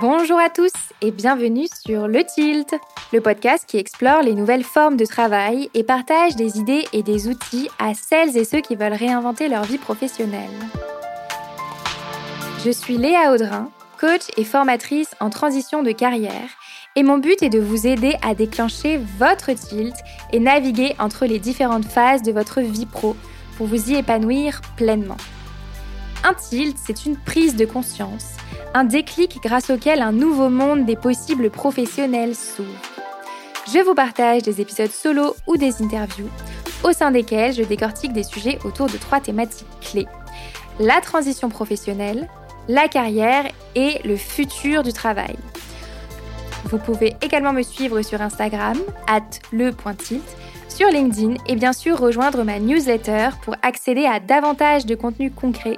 Bonjour à tous et bienvenue sur Le Tilt, le podcast qui explore les nouvelles formes de travail et partage des idées et des outils à celles et ceux qui veulent réinventer leur vie professionnelle. Je suis Léa Audrin, coach et formatrice en transition de carrière et mon but est de vous aider à déclencher votre tilt et naviguer entre les différentes phases de votre vie pro pour vous y épanouir pleinement. Un tilt, c'est une prise de conscience, un déclic grâce auquel un nouveau monde des possibles professionnels s'ouvre. Je vous partage des épisodes solo ou des interviews, au sein desquels je décortique des sujets autour de trois thématiques clés. La transition professionnelle, la carrière et le futur du travail. Vous pouvez également me suivre sur Instagram, at sur LinkedIn et bien sûr rejoindre ma newsletter pour accéder à davantage de contenu concret,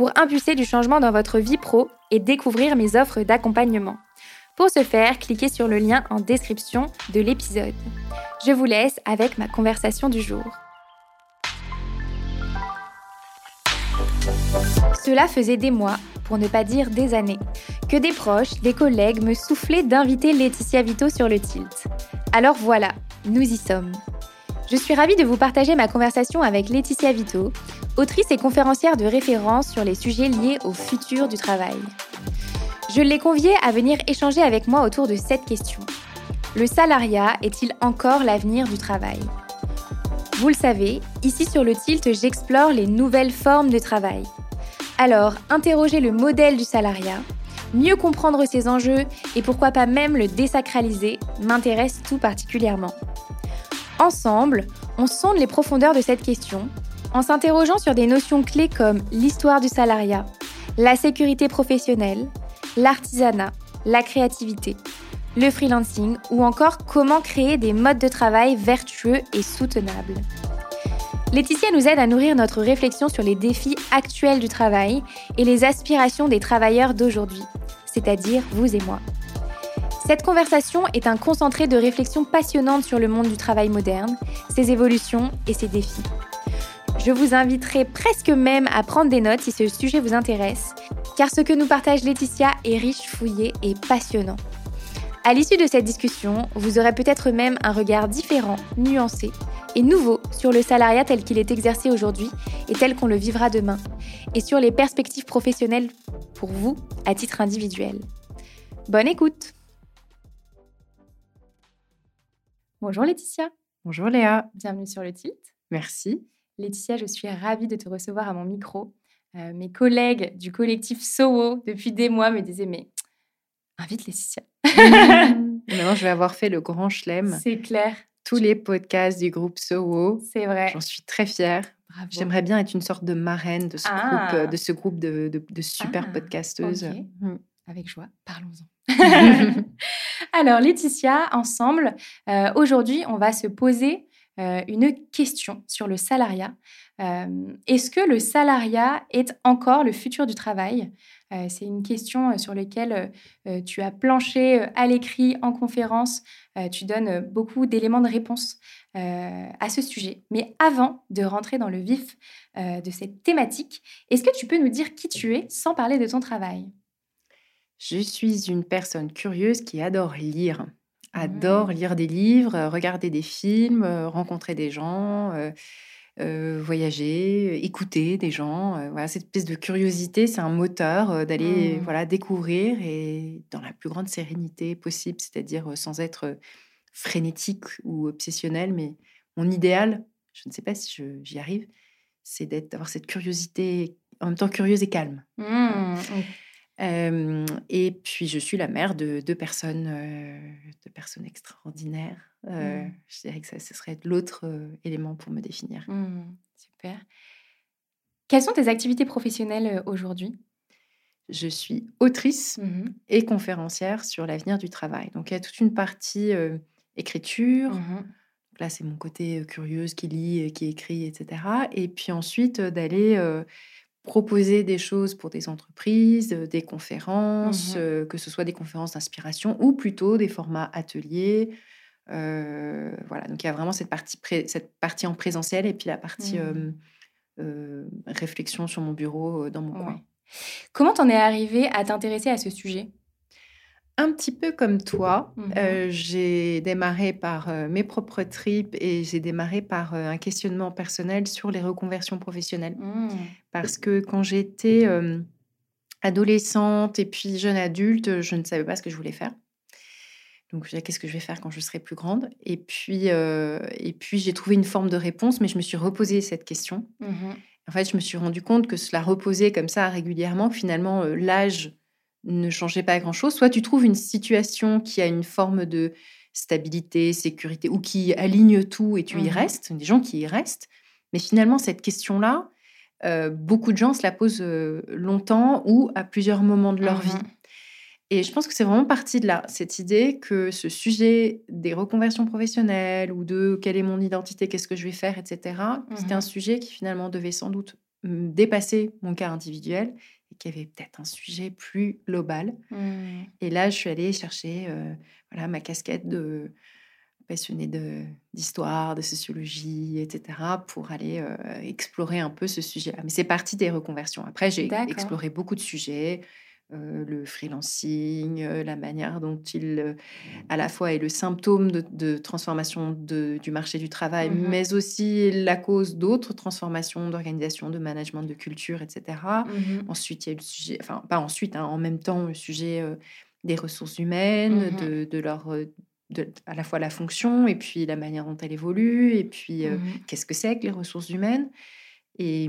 pour impulser du changement dans votre vie pro et découvrir mes offres d'accompagnement. Pour ce faire, cliquez sur le lien en description de l'épisode. Je vous laisse avec ma conversation du jour. Cela faisait des mois, pour ne pas dire des années, que des proches, des collègues me soufflaient d'inviter Laetitia Vito sur le tilt. Alors voilà, nous y sommes. Je suis ravie de vous partager ma conversation avec Laetitia Vito, autrice et conférencière de référence sur les sujets liés au futur du travail. Je l'ai conviée à venir échanger avec moi autour de cette question. Le salariat est-il encore l'avenir du travail? Vous le savez, ici sur le tilt, j'explore les nouvelles formes de travail. Alors, interroger le modèle du salariat, mieux comprendre ses enjeux et pourquoi pas même le désacraliser m'intéresse tout particulièrement. Ensemble, on sonde les profondeurs de cette question en s'interrogeant sur des notions clés comme l'histoire du salariat, la sécurité professionnelle, l'artisanat, la créativité, le freelancing ou encore comment créer des modes de travail vertueux et soutenables. Laetitia nous aide à nourrir notre réflexion sur les défis actuels du travail et les aspirations des travailleurs d'aujourd'hui, c'est-à-dire vous et moi. Cette conversation est un concentré de réflexions passionnantes sur le monde du travail moderne, ses évolutions et ses défis. Je vous inviterai presque même à prendre des notes si ce sujet vous intéresse, car ce que nous partage Laetitia est riche, fouillé et passionnant. À l'issue de cette discussion, vous aurez peut-être même un regard différent, nuancé et nouveau sur le salariat tel qu'il est exercé aujourd'hui et tel qu'on le vivra demain, et sur les perspectives professionnelles pour vous à titre individuel. Bonne écoute Bonjour Laetitia. Bonjour Léa. Bienvenue sur le tilt. Merci. Laetitia, je suis ravie de te recevoir à mon micro. Euh, mes collègues du collectif SOWO depuis des mois me disaient mais invite Laetitia. Maintenant, je vais avoir fait le grand chelem. C'est clair. Tous les podcasts du groupe SOWO. C'est vrai. J'en suis très fière. J'aimerais bien être une sorte de marraine de ce Ah. groupe, de ce groupe de, de- de super Ah, podcasteuses. Mm. Avec joie, parlons-en. Alors Laetitia, ensemble, euh, aujourd'hui, on va se poser euh, une question sur le salariat. Euh, Est-ce que le salariat est encore le futur du travail? C'est une question sur laquelle tu as planché à l'écrit, en conférence. Tu donnes beaucoup d'éléments de réponse à ce sujet. Mais avant de rentrer dans le vif de cette thématique, est-ce que tu peux nous dire qui tu es sans parler de ton travail? Je suis une personne curieuse qui adore lire. Adore lire des livres, euh, regarder des films, euh, rencontrer des gens, euh, euh, voyager, écouter des gens. euh, voilà, cette espèce de curiosité, c'est un moteur d'aller Mm. voilà, découvrir et dans la plus grande sérénité possible, c'est-à-dire sans être frénétique ou obsessionnel. Mais mon idéal, je ne sais pas si j'y arrive, c'est d'avoir cette curiosité en même temps curieuse et calme. Hmm, Euh, et puis, je suis la mère de deux personnes, euh, deux personnes extraordinaires. Euh, Mm. Je dirais que ça, ce serait l'autre élément pour me définir. Hmm, super. Quelles sont tes activités professionnelles aujourd'hui? Je suis autrice Mhm, et conférencière sur l'avenir du travail. Donc, il y a toute une partie écriture. Là, c'est mon côté curieuse qui lit, qui écrit, etc. Et puis ensuite, d'aller euh, proposer des choses pour des entreprises, euh, des conférences, Mhm. euh, que ce soit des conférences d'inspiration ou plutôt des formats ateliers. Euh, voilà, donc il y a vraiment cette partie, cette partie en présentiel et puis la partie euh, euh, réflexion sur mon bureau dans mon coin. Comment t'en es arrivé à t'intéresser à ce sujet? Un petit peu comme toi. Mhm. Euh, j'ai démarré par euh, mes propres tripes et j'ai démarré par euh, un questionnement personnel sur les reconversions professionnelles. Mmh. Parce que quand j'étais adolescente et puis jeune adulte, je ne savais pas ce que je voulais faire. Donc, je disais, qu'est-ce que je vais faire quand je serai plus grande? Et puis, et puis j'ai trouvé une forme de réponse, mais je me suis reposé cette question. Mhm. En fait, je me suis rendu compte que cela reposait comme ça régulièrement, finalement, l'âge ne changeait pas grand-chose. Soit tu trouves une situation qui a une forme de stabilité, sécurité, ou qui aligne tout et tu y Mhm. restes, des gens qui y restent. Mais finalement, cette question-là, euh, beaucoup de gens se la posent euh, longtemps ou à plusieurs moments de leur Mhm. vie. Et je pense que c'est vraiment parti de là, cette idée que ce sujet des reconversions professionnelles ou de quelle est mon identité, qu'est-ce que je vais faire, etc., c'était Mhm. un sujet qui finalement devait sans doute dépasser mon cas individuel qui avait peut-être un sujet plus global. Mhm. Et là, je suis allée chercher euh, voilà, ma casquette de passionnée de- d'histoire, de, sociologie, etc., pour aller euh, explorer un peu ce sujet-là. Mais c'est parti des reconversions. Après, j'ai exploré beaucoup de sujets, euh, le freelancing, euh, la manière dont il, euh, à la fois, est le symptôme de, de transformation de- du marché du travail, Mhm. mais aussi la cause d'autres transformations d'organisation, de management, de culture, etc. Mhm. Ensuite, il y a le sujet, enfin, pas ensuite, hein, en même temps, le sujet des ressources humaines, de, de leur. de- à la fois la fonction et puis la manière dont elle évolue et puis qu'est-ce que c'est que les ressources humaines et,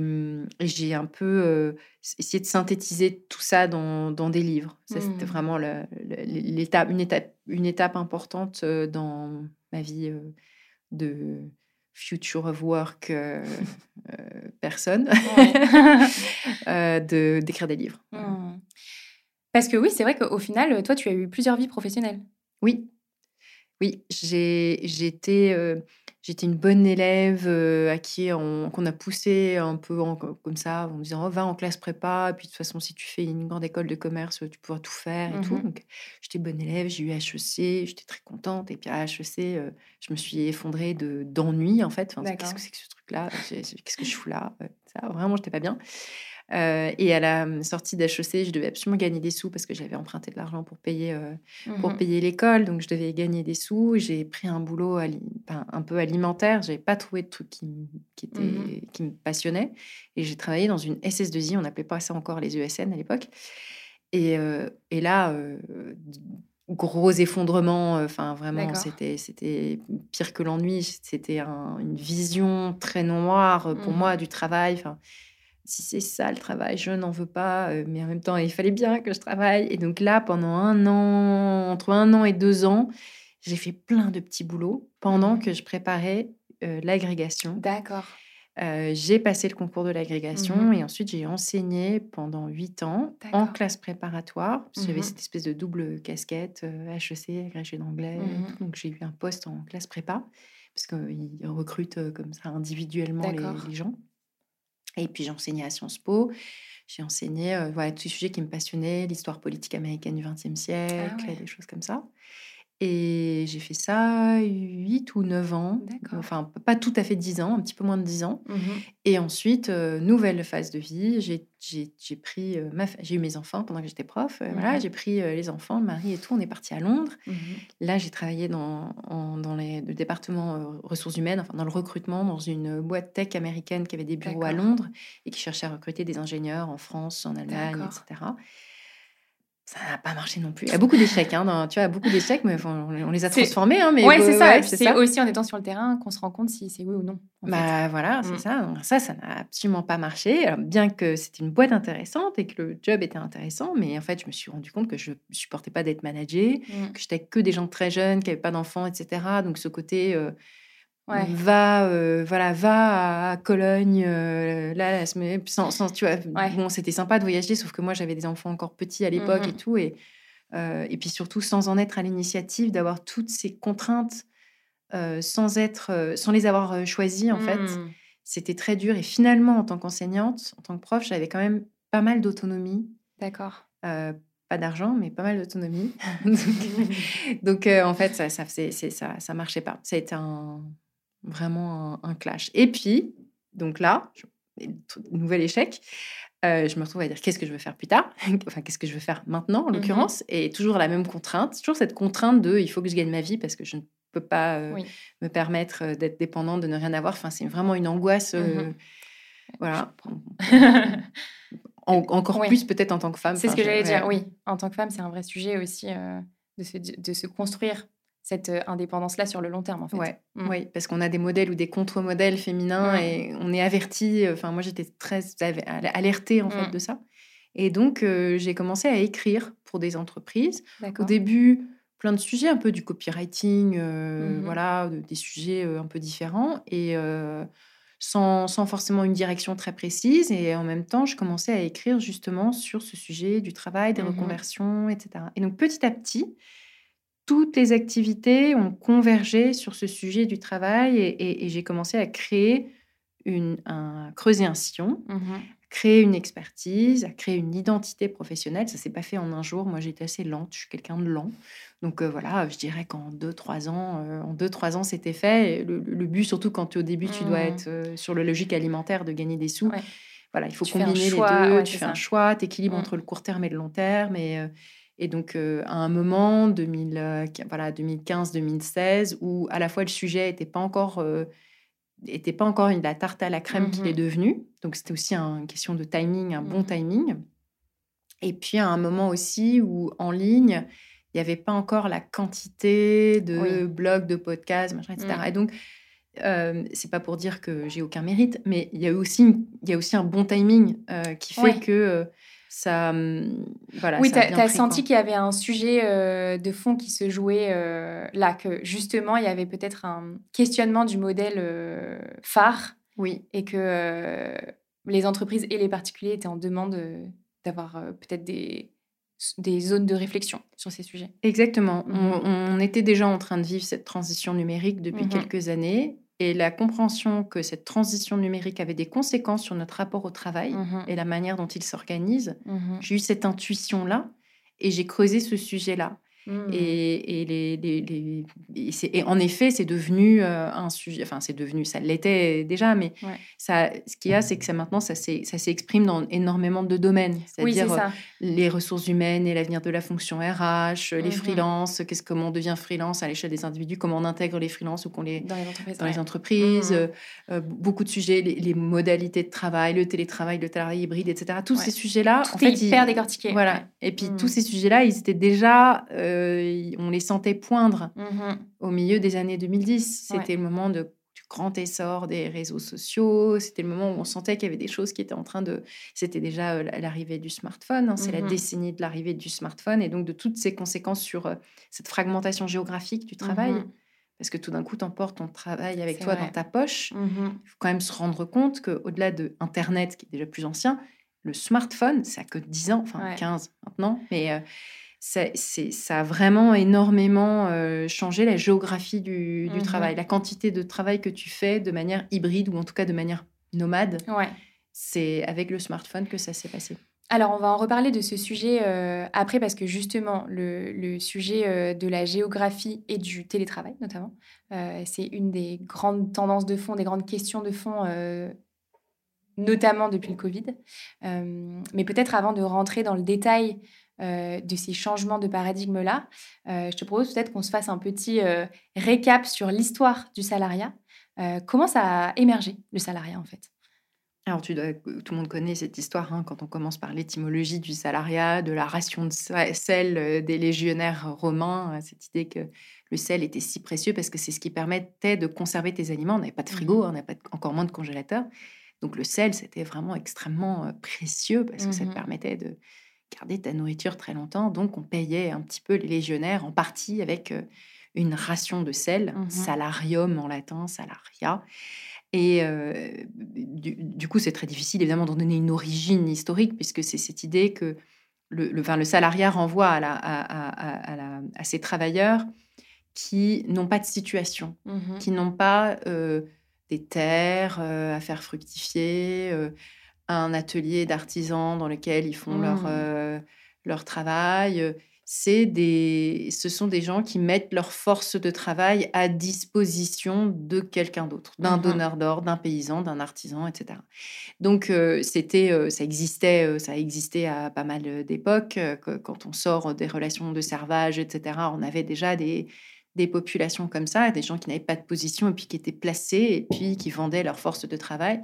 et j'ai un peu euh, essayé de synthétiser tout ça dans, dans des livres ça c'était Mhm. vraiment l'étape une étape une étape importante dans ma vie de future of work euh, euh, personne de d'écrire des livres Mhm. Parce que oui, c'est vrai qu'au final, toi, tu as eu plusieurs vies professionnelles. Oui, oui, j'ai j'étais j'étais une bonne élève euh, à qui on, qu'on a poussé un peu en- comme ça en me disant oh, va en classe prépa puis de toute façon si tu fais une grande école de commerce tu pourras tout faire et tout. Mhm. donc j'étais bonne élève j'ai eu HEC j'étais très contente et puis à HEC euh, je me suis effondrée de d'ennui en fait. Enfin, qu'est-ce que c'est que ce truc là qu'est-ce que je fous là? Euh, ça vraiment j'étais pas bien Euh, et à la sortie d'HEC je devais absolument gagner des sous parce que j'avais emprunté de l'argent pour payer euh, pour Mhm. payer l'école, donc je devais gagner des sous. J'ai pris un boulot un peu alimentaire. J'avais pas trouvé de truc qui, m- qui, était, Mhm. qui me passionnait. Et j'ai travaillé dans une SS2I. On n'appelait pas ça encore les ESN à l'époque. Et, euh, et là, euh, gros effondrement. euh, Enfin, vraiment, c'était c'était pire que l'ennui. C'était un- une vision très noire euh, pour Mhm. moi du travail. Enfin, si c'est ça le travail, je n'en veux pas. euh, Mais en même temps, il fallait bien que je travaille. Et donc là, pendant un an, entre un an et deux ans, j'ai fait plein de petits boulots pendant Mhm. que je préparais euh, l'agrégation. D'accord. Euh, j'ai passé le concours de l'agrégation Mhm. et ensuite j'ai enseigné pendant huit ans en classe préparatoire. J'avais Mhm. cette espèce de double casquette, euh, HEC, agrégé d'anglais. Donc j'ai eu un poste en classe prépa parce qu'ils recrutent comme ça individuellement les gens. Et puis j'ai enseigné à Sciences Po. J'ai enseigné euh, voilà, tous les sujets qui me passionnaient, l'histoire politique américaine du XXe siècle, Ah ouais. des choses comme ça. Et j'ai fait ça 8 ou 9 ans. Enfin, pas tout à fait 10 ans, un petit peu moins de 10 ans. Mhm. Et ensuite, euh, nouvelle phase de vie, j'ai- pris euh, ma fa- j'ai eu mes enfants pendant que j'étais prof. euh, Voilà, j'ai pris les enfants, le mari et tout. On est parti à Londres. Mhm. Là, j'ai travaillé dans, en- dans les, le département ressources humaines, enfin dans le recrutement, dans une boîte tech américaine qui avait des bureaux à. Londres et qui cherchait à recruter des ingénieurs en France, en Allemagne, etc. Ça n'a pas marché non plus. Il y a beaucoup d'échecs, hein, dans- tu vois, beaucoup d'échecs, mais on, les- on les a transformés. Hein, mais ouais, c'est ça. ouais, c'est aussi en étant sur le terrain qu'on se rend compte si c'est oui ou non. fait. Bah voilà, c'est Mm. ça. Donc, ça, ça n'a absolument pas marché. Alors, bien que c'était une boîte intéressante et que le job était intéressant, mais en fait, je me suis rendu compte que je ne supportais pas d'être managée, Mm. que j'étais que des gens très jeunes, qui n'avaient pas d'enfants, etc. Donc ce côté euh, Ouais. va, euh, voilà, va à Cologne, euh, là, la semaine, sans, sans- tu vois, Ouais. bon, c'était sympa de voyager, sauf que moi, j'avais des enfants encore petits à l'époque Mhm. et tout, et, euh, et puis surtout sans en être à l'initiative, d'avoir toutes ces contraintes sans être, sans les avoir choisies en fait Mm. c'était très dur. Et finalement, en tant qu'enseignante, en tant que prof, j'avais quand même pas mal d'autonomie. D'accord. Pas d'argent, mais pas mal d'autonomie. donc, donc, euh, en fait, ça, ça, ça, ça marchait pas. Ça a été un, vraiment un, un clash. Et puis, donc là, je- nouvel échec. je me retrouve à dire qu'est-ce que je veux faire plus tard, enfin qu'est-ce que je veux faire maintenant en mmh l'occurrence, et toujours la même contrainte, toujours cette contrainte de il faut que je gagne ma vie parce que je ne peux pas me permettre d'être dépendante, de ne rien avoir. Enfin, c'est vraiment une angoisse. Mmh voilà. encore plus peut-être en tant que femme. C'est ce que j'allais dire, oui. En tant que femme, c'est un vrai sujet aussi de, se, de se construire cette indépendance-là sur le long terme, en fait. Ouais, mmh. Oui, parce qu'on a des modèles ou des contre-modèles féminins et on est averti. Enfin, moi, j'étais très alertée, en fait, mmh. de ça. Et donc, j'ai commencé à écrire pour des entreprises. Au début, plein de sujets, un peu du copywriting, mmh voilà, des sujets un peu différents. Et sans, sans, forcément une direction très précise. Et en même temps, je commençais à écrire justement sur ce sujet du travail, des reconversions, etc. Et donc, petit à petit, toutes les activités ont convergé sur ce sujet du travail et, j'ai commencé à créer une, un, creuser un sillon, mmh créer une expertise, à créer une identité professionnelle. Ça s'est pas fait en un jour. Moi, j'étais assez lente. Je suis quelqu'un de lent. Donc euh, voilà, je dirais qu'en deux, trois ans, euh, en deux, trois ans, c'était fait. Le, but, surtout quand tu au début, tu dois mmh. être euh, sur le logique alimentaire de gagner des sous. Voilà, il faut combiner les deux. tu fais un choix, tu équilibres mmh. entre le court terme et le long terme. Et, et donc, à un moment, 2000, voilà, 2015-2016, où à la fois le sujet n'était pas encore n'était pas encore une, la tarte à la crème qu'il est mmh devenu. Donc, c'était aussi une question de timing, un bon timing. Et puis, à un moment aussi où, en ligne, il n'y avait pas encore la quantité de blogs, de podcasts, machin, etc. Mmh. Et donc, euh, c'est pas pour dire que j'ai aucun mérite, mais il y a aussi, il y a aussi un bon timing euh, qui fait que euh, ça. Voilà, oui, tu as, senti qu'il y avait un sujet euh, de fond qui se jouait là, que justement, il y avait peut-être un questionnement du modèle phare. Oui. Et que les entreprises et les particuliers étaient en demande d'avoir peut-être des des zones de réflexion sur ces sujets. Exactement. Mmh on, était déjà en train de vivre cette transition numérique depuis mmh quelques années. Et la compréhension que cette transition numérique avait des conséquences sur notre rapport au travail mmh et la manière dont il s'organise, j'ai eu cette intuition-là et j'ai creusé ce sujet-là. Mmh. Et, et, les, les, et, en effet, c'est devenu euh, un sujet, enfin c'est devenu, ça l'était déjà, mais ça, ce qu'il y a, c'est que ça maintenant, ça s'exprime dans énormément de domaines, c'est-à-dire euh, les ressources humaines et l'avenir de la fonction RH, les mmh freelances, qu'est-ce, comment on devient freelance à l'échelle des individus, comment on intègre les freelances ou qu'on les dans les entreprises, dans les entreprises mmh euh, beaucoup de sujets, les, modalités de travail, le télétravail, le travail hybride, etc. Tous ces sujets-là, en fait, hyper décortiqués. Voilà. Et puis tous ces sujets-là, ils étaient déjà euh, on les sentait poindre mmh au milieu des années 2010. C'était le moment de, du grand essor des réseaux sociaux. C'était le moment où on sentait qu'il y avait des choses qui étaient en train de... C'était déjà euh, l'arrivée du smartphone. Hein. c'est la mmh décennie de l'arrivée du smartphone et donc de toutes ces conséquences sur euh, cette fragmentation géographique du travail. Mmh Parce que tout d'un coup, tu emportes ton travail avec toi dans ta poche. Il faut quand même se rendre compte qu'au-delà de Internet, qui est déjà plus ancien, le smartphone, ça a que 10 ans, enfin 15 maintenant, mais ça, ça a vraiment énormément euh, changé la géographie du, mmh travail, la quantité de travail que tu fais de manière hybride ou en tout cas de manière nomade. Ouais. C'est avec le smartphone que ça s'est passé. Alors, on va en reparler de ce sujet euh, après parce que justement, le, le sujet euh, de la géographie et du télétravail, notamment, c'est une des grandes tendances de fond, des grandes questions de fond notamment depuis le Covid. mais peut-être avant de rentrer dans le détail de ces changements de paradigme-là, euh, je te propose peut-être qu'on se fasse un petit euh, récap sur l'histoire du salariat. comment ça a émergé, le salariat, en fait? Alors, tu dois, tout le monde connaît cette histoire hein, quand on commence par l'étymologie du salariat, de la ration de sel des légionnaires romains, cette idée que le sel était si précieux parce que c'est ce qui permettait de conserver tes aliments. On n'avait pas de frigo, mmh on n'avait pas encore moins de congélateur. Donc, le sel, c'était vraiment extrêmement précieux parce que ça te mmh permettait de, garder ta nourriture très longtemps. Donc, on payait un petit peu les légionnaires en partie avec euh, une ration de sel, mmh salarium en latin, salaria. Et euh, du, coup, c'est très difficile évidemment d'en donner une origine historique, puisque c'est cette idée que le, le, le salariat renvoie à, la, à, à, ces travailleurs qui n'ont pas de situation, mmh qui n'ont pas euh, des terres à faire fructifier, un atelier d'artisans dans lequel ils font leur, mmh. euh, leur travail. c'est des, ce sont des gens qui mettent leur force de travail à disposition de quelqu'un d'autre, d'un mmh donneur d'ordre, d'un paysan, d'un artisan, etc. Donc euh, c'était, euh, ça existait, ça existait à pas mal d'époques. quand on sort des relations de servage, etc. On avait déjà des des populations comme ça, des gens qui n'avaient pas de position et puis qui étaient placés et puis qui vendaient leur force de travail.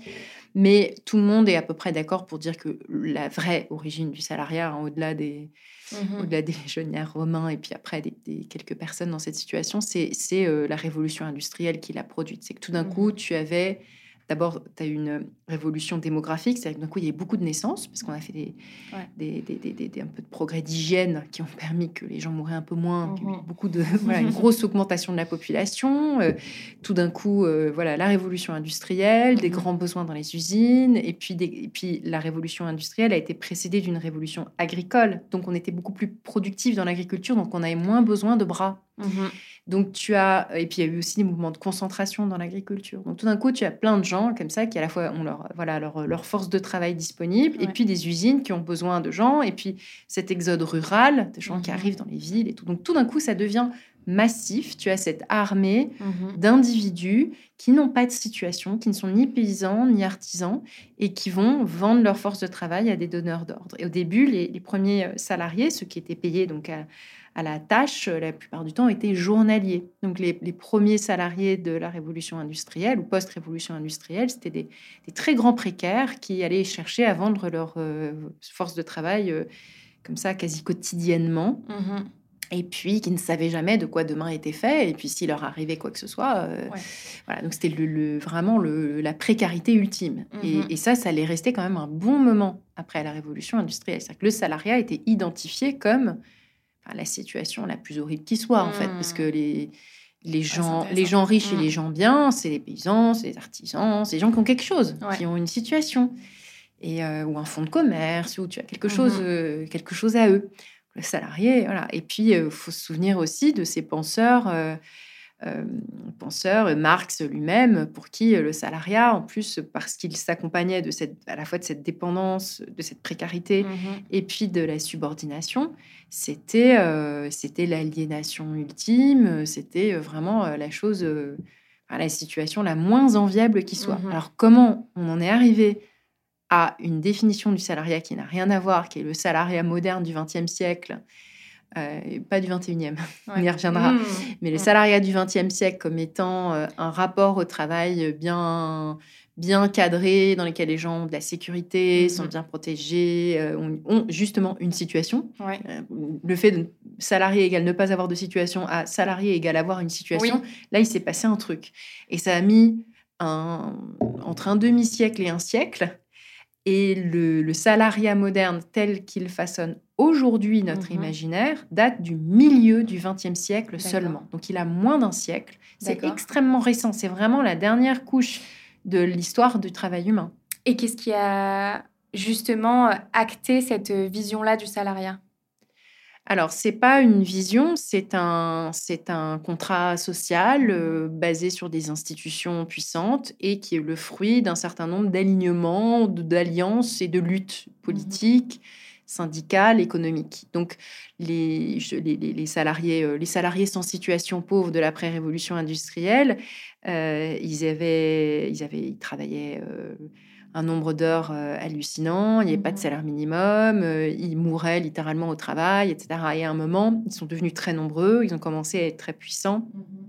Mais tout le monde est à peu près d'accord pour dire que la vraie origine du salariat, hein, au-delà des, mmh au-delà des légionnaires romains et puis après des, quelques personnes dans cette situation, c'est euh, la révolution industrielle qui l'a produite. C'est que tout d'un mmh coup, tu avais D'abord, tu as une révolution démographique, c'est-à-dire que d'un coup, il y a beaucoup de naissances, parce qu'on a fait des, des, des, des, un peu de progrès d'hygiène qui ont permis que les gens mouraient un peu moins, mmh beaucoup de, voilà, une grosse augmentation de la population. Euh, tout d'un coup, euh, voilà, la révolution industrielle, des mmh grands besoins dans les usines, et puis, et puis la révolution industrielle a été précédée d'une révolution agricole. Donc, on était beaucoup plus productif dans l'agriculture, donc on avait moins besoin de bras. Mmh donc tu as et puis il y a eu aussi des mouvements de concentration dans l'agriculture. Donc tout d'un coup, tu as plein de gens comme ça qui à la fois ont leur voilà leur, leur force de travail disponible et puis des usines qui ont besoin de gens et puis cet exode rural, des gens qui mmh arrivent dans les villes et tout. Donc tout d'un coup, ça devient massif. Tu as cette armée mmh d'individus qui n'ont pas de situation, qui ne sont ni paysans ni artisans et qui vont vendre leur force de travail à des donneurs d'ordre. Et au début, les, les, premiers salariés, ceux qui étaient payés donc à, à la tâche, euh, la plupart du temps, étaient journaliers. Donc les, premiers salariés de la révolution industrielle ou post-révolution industrielle, c'était des, très grands précaires qui allaient chercher à vendre leur euh, force de travail euh, comme ça quasi quotidiennement. Mmh et puis qui ne savaient jamais de quoi demain était fait, et puis s'il leur arrivait quoi que ce soit. Voilà, donc c'était le, vraiment le, la précarité ultime. Et, mmh et, ça, ça allait rester quand même un bon moment après la révolution industrielle. C'est-à-dire que le salariat était identifié comme la situation la plus horrible qui soit, en fait, parce que mmh. les, les, gens, les gens riches et les mmh. gens bien, c'est les paysans, c'est les artisans, c'est les gens qui ont quelque chose, qui ont une situation, et, euh, ou un fonds de commerce, ou tu as quelque, chose, mmh euh, quelque chose à eux. Le salarié, voilà. Et puis, il euh, faut se souvenir aussi de ces penseurs euh, penseur, Marx lui-même, pour qui euh, le salariat, en plus parce qu'il s'accompagnait de cette, à la fois de cette dépendance, de cette précarité, mmh et puis de la subordination, c'était euh, c'était l'aliénation ultime, c'était vraiment la chose, la situation la moins enviable qui soit. Mmh Alors comment on en est arrivé à une définition du salariat qui n'a rien à voir, qui est le salariat moderne du XXe siècle, euh, pas du 21e, on y reviendra. Mmh. Mais le salariat du 20e siècle comme étant euh, un rapport au travail bien, bien cadré, dans lequel les gens ont de la sécurité, mmh. sont bien protégés, euh, ont, justement une situation. le fait de salarié égale ne pas avoir de situation à salarié égale avoir une situation, là, il s'est passé un truc. Et ça a mis un, entre un demi-siècle et un siècle. Et le, le salariat moderne tel qu'il façonne aujourd'hui notre mmh imaginaire date du milieu du XXe siècle seulement. Donc il a moins d'un siècle. C'est extrêmement récent. C'est vraiment la dernière couche de l'histoire du travail humain. Et qu'est-ce qui a justement acté cette vision-là du salariat? Alors, c'est pas une vision, c'est un, c'est un contrat social euh, basé sur des institutions puissantes et qui est le fruit d'un certain nombre d'alignements, d'alliances et de luttes mmh politiques syndicale, économique. Donc, les, les, salariés, euh, les salariés sans situation pauvre de l'après-révolution industrielle, euh, ils, avaient, ils, avaient, ils travaillaient euh, un nombre d'heures hallucinant, il n'y avait pas de mmh salaire minimum, ils mouraient littéralement au travail, etc. Et à un moment, ils sont devenus très nombreux, ils ont commencé à être très puissants. Mmh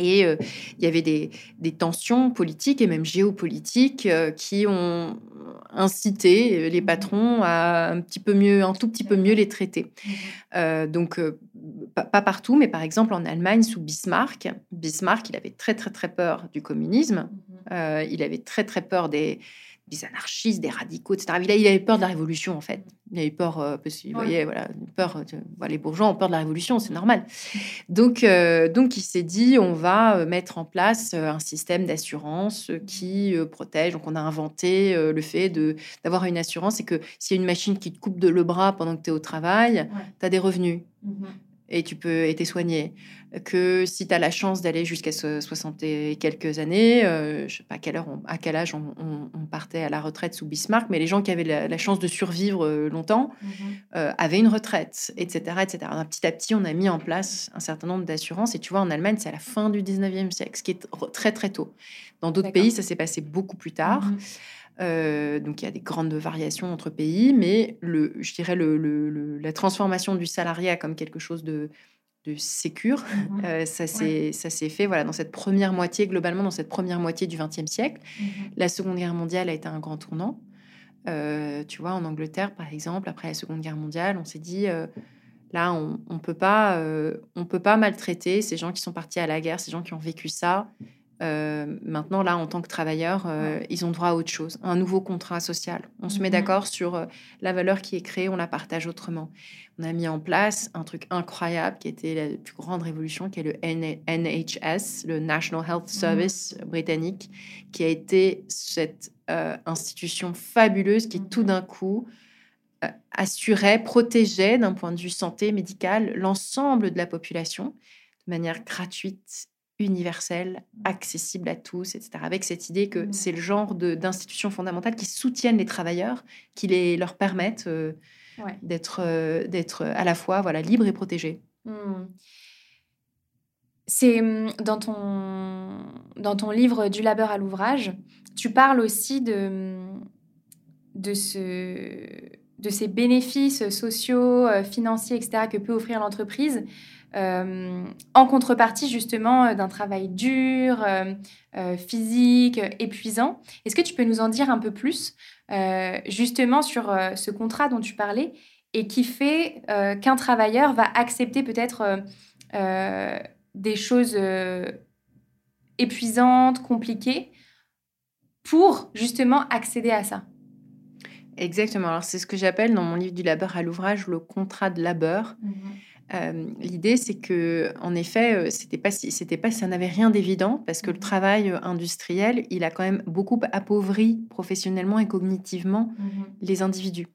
et il y avait des, des, tensions politiques et même géopolitiques qui ont incité les patrons à un petit peu mieux, un tout petit peu mieux les traiter. Mmh donc, pas, partout, mais par exemple en Allemagne sous Bismarck. Bismarck, il avait très très très peur du communisme. Mmh il avait très très peur des, des anarchistes, des radicaux, etc. Il, avait peur de la révolution, en fait. Il avait peur, euh, parce qu'il voyait, voilà, peur, les bourgeois ont peur de la révolution, c'est normal. Donc, euh, donc il s'est dit, on va euh, mettre en place un système d'assurance qui protège. Donc, on a inventé le fait de, d'avoir une assurance et que s'il y a une machine qui te coupe de, le bras pendant que tu es au travail, tu as des revenus. Mmh et tu peux être soigné. Que si tu as la chance d'aller jusqu'à 60 et quelques années, euh, je sais pas à quelle heure, à quel âge on, partait à la retraite sous Bismarck, mais les gens qui avaient la, chance de survivre euh, longtemps mhm. euh, avaient une retraite, etc., etc. petit à petit, on a mis en place un certain nombre d'assurances. Et tu vois, en Allemagne, c'est à la fin du 19e siècle, ce qui est très, très tôt. Dans d'autres pays, ça s'est passé beaucoup plus tard. Mhm. Euh, donc il y a des grandes variations entre pays, mais le, je dirais le, la transformation du salariat comme quelque chose de, de sécure, mmh euh, ça s'est fait voilà dans cette première moitié globalement dans cette première moitié du XXe siècle. Mmh la Seconde Guerre mondiale a été un grand tournant. Euh, tu vois, en Angleterre par exemple, après la Seconde Guerre mondiale, on s'est dit là on, on peut pas on peut pas maltraiter ces gens qui sont partis à la guerre, ces gens qui ont vécu ça. Euh, maintenant, là, en tant que travailleurs, euh, ils ont droit à autre chose, un nouveau contrat social. On se met mhm. d'accord sur euh, la valeur qui est créée, on la partage autrement. On a mis en place un truc incroyable qui était la plus grande révolution, qui est le NHS, le National Health mhm. Service britannique, qui a été cette institution fabuleuse qui, tout mhm. d'un coup, assurait, protégeait d'un point de vue santé médical l'ensemble de la population de manière gratuite universel, accessible à tous, etc. Avec cette idée que c'est le genre d'institutions fondamentales qui soutiennent les travailleurs, qui les, leur permettent euh, d'être euh, d'être à la fois voilà, libres et protégés. Mmh. C'est mmh, dans ton, dans ton livre Du labeur à l'ouvrage, tu parles aussi de, de, ce, de ces bénéfices sociaux, euh, financiers, etc., que peut offrir l'entreprise. Euh, en contrepartie justement euh, d'un travail dur, euh, physique, épuisant. Est-ce que tu peux nous en dire un peu plus justement sur ce contrat dont tu parlais et qui fait qu'un travailleur va accepter peut-être des choses épuisantes, compliquées, pour justement accéder à ça? Exactement. Alors c'est ce que j'appelle dans mon livre du labeur à l'ouvrage le contrat de labeur. Mmh L'idée, c'est que, en effet, c'était pas, c'était pas, ça n'avait rien d'évident parce que le mmh travail industriel, il a quand même beaucoup appauvri professionnellement et cognitivement mmh les individus.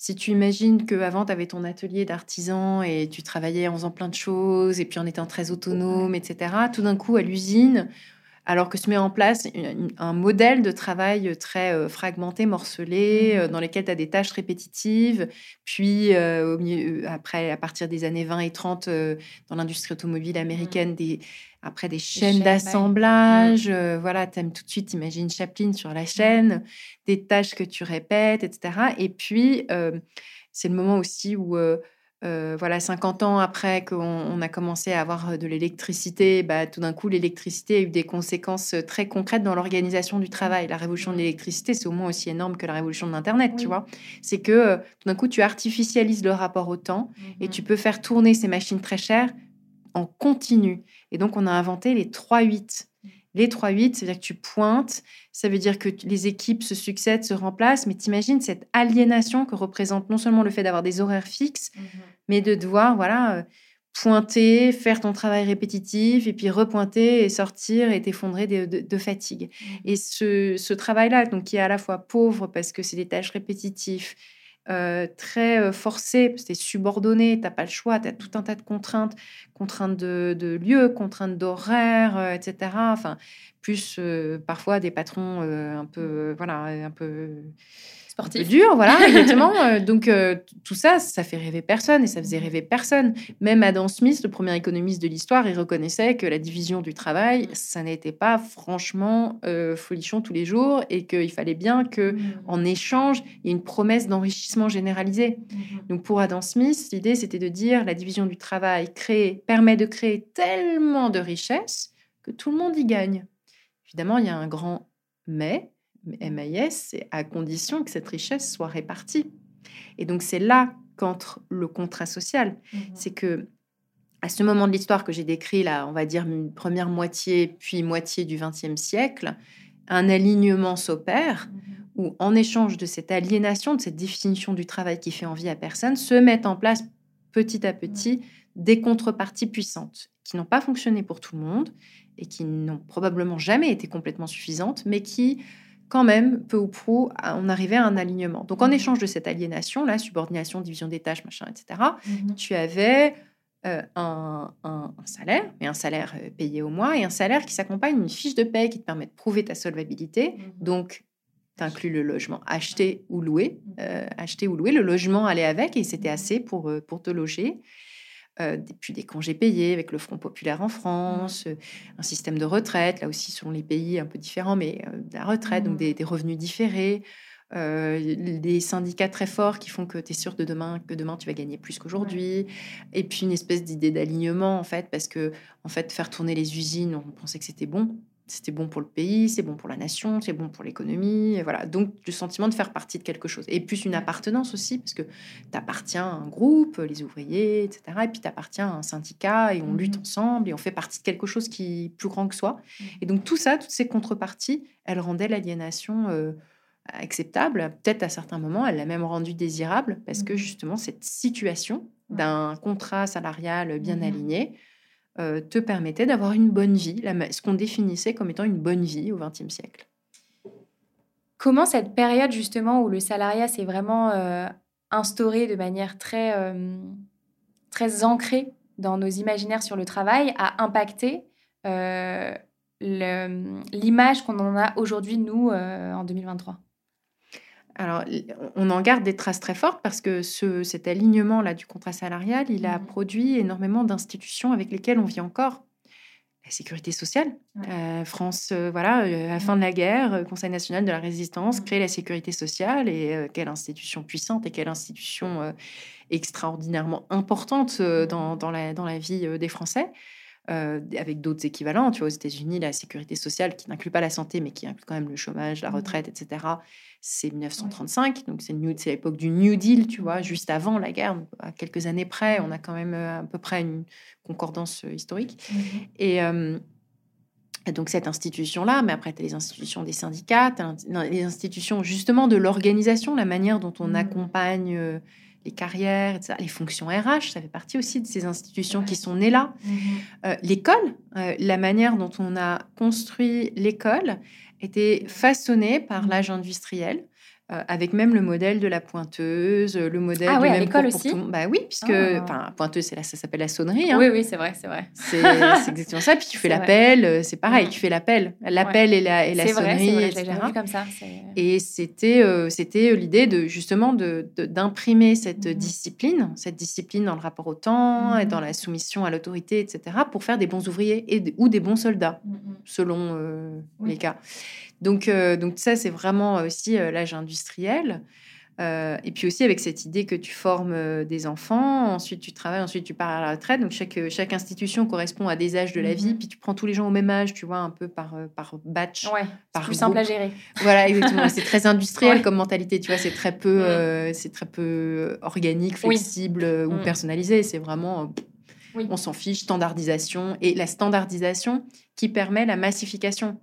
Si tu imagines qu'avant, tu avais ton atelier d'artisan et tu travaillais en faisant plein de choses et puis en étant très autonome, etc., tout d'un coup, à l'usine, alors que se met en place un modèle de travail très euh, fragmenté, morcelé, mmh. euh, dans lequel tu as des tâches répétitives. Puis, euh, après, à partir des années 20 et 30, dans l'industrie automobile mmh. américaine, des, après des chaînes d'assemblage. Mmh. voilà, tu aimes tout de suite, imagine Chaplin sur la chaîne, des tâches que tu répètes, etc. Et puis, c'est le moment aussi où euh, voilà, 50 ans après qu'on a commencé à avoir euh, de l'électricité, bah, tout d'un coup, l'électricité a eu des conséquences euh, très concrètes dans l'organisation du travail. La révolution de l'électricité, c'est au moins aussi énorme que la révolution de l'Internet, tu vois. C'est que tout d'un coup, tu artificialises le rapport au temps et mmh tu peux faire tourner ces machines très chères en continu. Et donc, on a inventé les 3-8. Les 3-8, c'est-à-dire que tu pointes, ça veut dire que les équipes se succèdent, se remplacent, mais t'imagines cette aliénation que représente non seulement le fait d'avoir des horaires fixes, mmh mais de devoir, voilà, euh, pointer, faire ton travail répétitif, et puis repointer et sortir et t'effondrer de, fatigue. Mmh. Et ce, travail-là, donc qui est à la fois pauvre parce que c'est des tâches répétitives, euh, très euh, forcé, parce que tu es subordonné, tu pas le choix, tu as tout un tas de contraintes, contraintes de, lieu, contraintes d'horaire, euh, etc. plus parfois des patrons un peu, voilà, un peu sportif. dur, voilà, exactement. Euh, donc, euh, tout ça, ça fait rêver personne et ça faisait rêver personne. Même Adam Smith, le premier économiste de l'histoire, il reconnaissait que la division du travail, ça n'était pas franchement euh, folichon tous les jours et qu'il fallait bien que, mmh. en échange, il y ait une promesse d'enrichissement généralisé. Mmh. Donc, pour Adam Smith, l'idée, c'était de dire la division du travail crée, permet de créer tellement de richesses que tout le monde y gagne. Évidemment, il y a un grand mais, MIS, c'est à condition que cette richesse soit répartie. Et donc c'est là qu'entre le contrat social. Mmh. C'est que à ce moment de l'histoire que j'ai décrit, là, on va dire une première moitié, puis moitié du XXe siècle, un alignement s'opère mmh. où, en échange de cette aliénation, de cette définition du travail qui fait envie à personne, se mettent en place petit à petit des contreparties puissantes qui n'ont pas fonctionné pour tout le monde et qui n'ont probablement jamais été complètement suffisantes, mais qui quand même, peu ou prou, on arrivait à un alignement. Donc, en mmh échange de cette aliénation, la subordination, division des tâches, machin, etc., mmh tu avais euh, un, salaire, mais un salaire euh, payé au mois, et un salaire qui s'accompagne d'une fiche de paie qui te permet de prouver ta solvabilité. Mmh Donc, tu inclus le logement acheté ou loué. Euh, acheté ou loué, le logement allait avec et c'était assez pour, pour te loger. Puis des congés payés avec le Front populaire en France, un système de retraite, là aussi selon les pays un peu différents, mais la retraite, donc des, des revenus différés, euh, des syndicats très forts qui font que tu es sûr de demain, que demain tu vas gagner plus qu'aujourd'hui. Et puis une espèce d'idée d'alignement, en fait, parce que en fait, faire tourner les usines, on pensait que c'était bon. C'était bon pour le pays, c'est bon pour la nation, c'est bon pour l'économie. Voilà. Donc, le sentiment de faire partie de quelque chose. Et plus une appartenance aussi, parce que tu appartiens à un groupe, les ouvriers, etc. Et puis tu appartiens à un syndicat et on lutte mmh ensemble et on fait partie de quelque chose qui est plus grand que soi. Mmh. Et donc, tout ça, toutes ces contreparties, elles rendaient l'aliénation. Euh, acceptable. Peut-être à certains moments, elle l'a même rendu désirable parce que mmh justement, cette situation d'un contrat salarial bien aligné euh, te permettait d'avoir une bonne vie, ce qu'on définissait comme étant une bonne vie au XXe siècle. Comment cette période justement où le salariat s'est vraiment euh, instauré de manière très, euh, très ancrée dans nos imaginaires sur le travail a impacté l'image qu'on en a aujourd'hui, nous, en 2023 alors, on en garde des traces très fortes parce que ce, cet alignement-là du contrat salarial, il a mmh produit énormément d'institutions avec lesquelles on vit encore. La sécurité sociale, euh, France, euh, voilà, euh, à la fin de la guerre, Conseil national de la résistance, crée la sécurité sociale et quelle institution puissante et quelle institution extraordinairement importante dans, dans, la, dans la vie des Français. Avec d'autres équivalents. Tu vois, aux États-Unis, la sécurité sociale, qui n'inclut pas la santé, mais qui inclut quand même le chômage, la mmh retraite, etc., c'est 1935, donc c'est l'époque du New Deal, tu vois, juste avant la guerre, à quelques années près, on a quand même euh, à peu près une concordance euh, historique. Mmh et, donc cette institution-là, mais après, tu as les institutions des syndicats, les institutions justement de l'organisation, la manière dont on mmh. accompagne euh, les carrières, etc. les fonctions RH, ça fait partie aussi de ces institutions qui sont nées là. Mmh l'école, la manière dont on a construit l'école, était façonné par mmh. l'âge industriel. Euh, avec même le modèle de la pointeuse, le modèle ah ouais, à l'école aussi. Bah oui, puisque enfin pointeuse, c'est là, ça s'appelle la sonnerie. Hein. Oui, oui, c'est vrai, c'est vrai. C'est exactement ça. Puis tu fais l'appel, euh, c'est pareil, mmh. tu fais l'appel, l'appel et la, et la sonnerie, vrai, etc. Vu comme ça. Et c'était euh, c'était l'idée de justement de d'imprimer cette mmh. discipline, cette discipline dans le rapport au temps et dans la soumission à l'autorité, etc. pour faire des bons ouvriers et ou des bons soldats, selon les cas. Donc, euh, donc ça, c'est vraiment aussi euh, l'âge industriel. Euh, et puis aussi avec cette idée que tu formes des enfants, ensuite tu travailles, ensuite tu pars à la retraite. Donc chaque, chaque institution correspond à des âges de la vie. Mmh puis tu prends tous les gens au même âge, tu vois, un peu par, par batch. Ouais, par plus simple à gérer. Voilà, exactement. c'est très industriel comme mentalité, tu vois. C'est très peu, mmh. c'est très peu organique, flexible ou mmh. personnalisé. C'est vraiment, on s'en fiche, standardisation. Et la standardisation qui permet la massification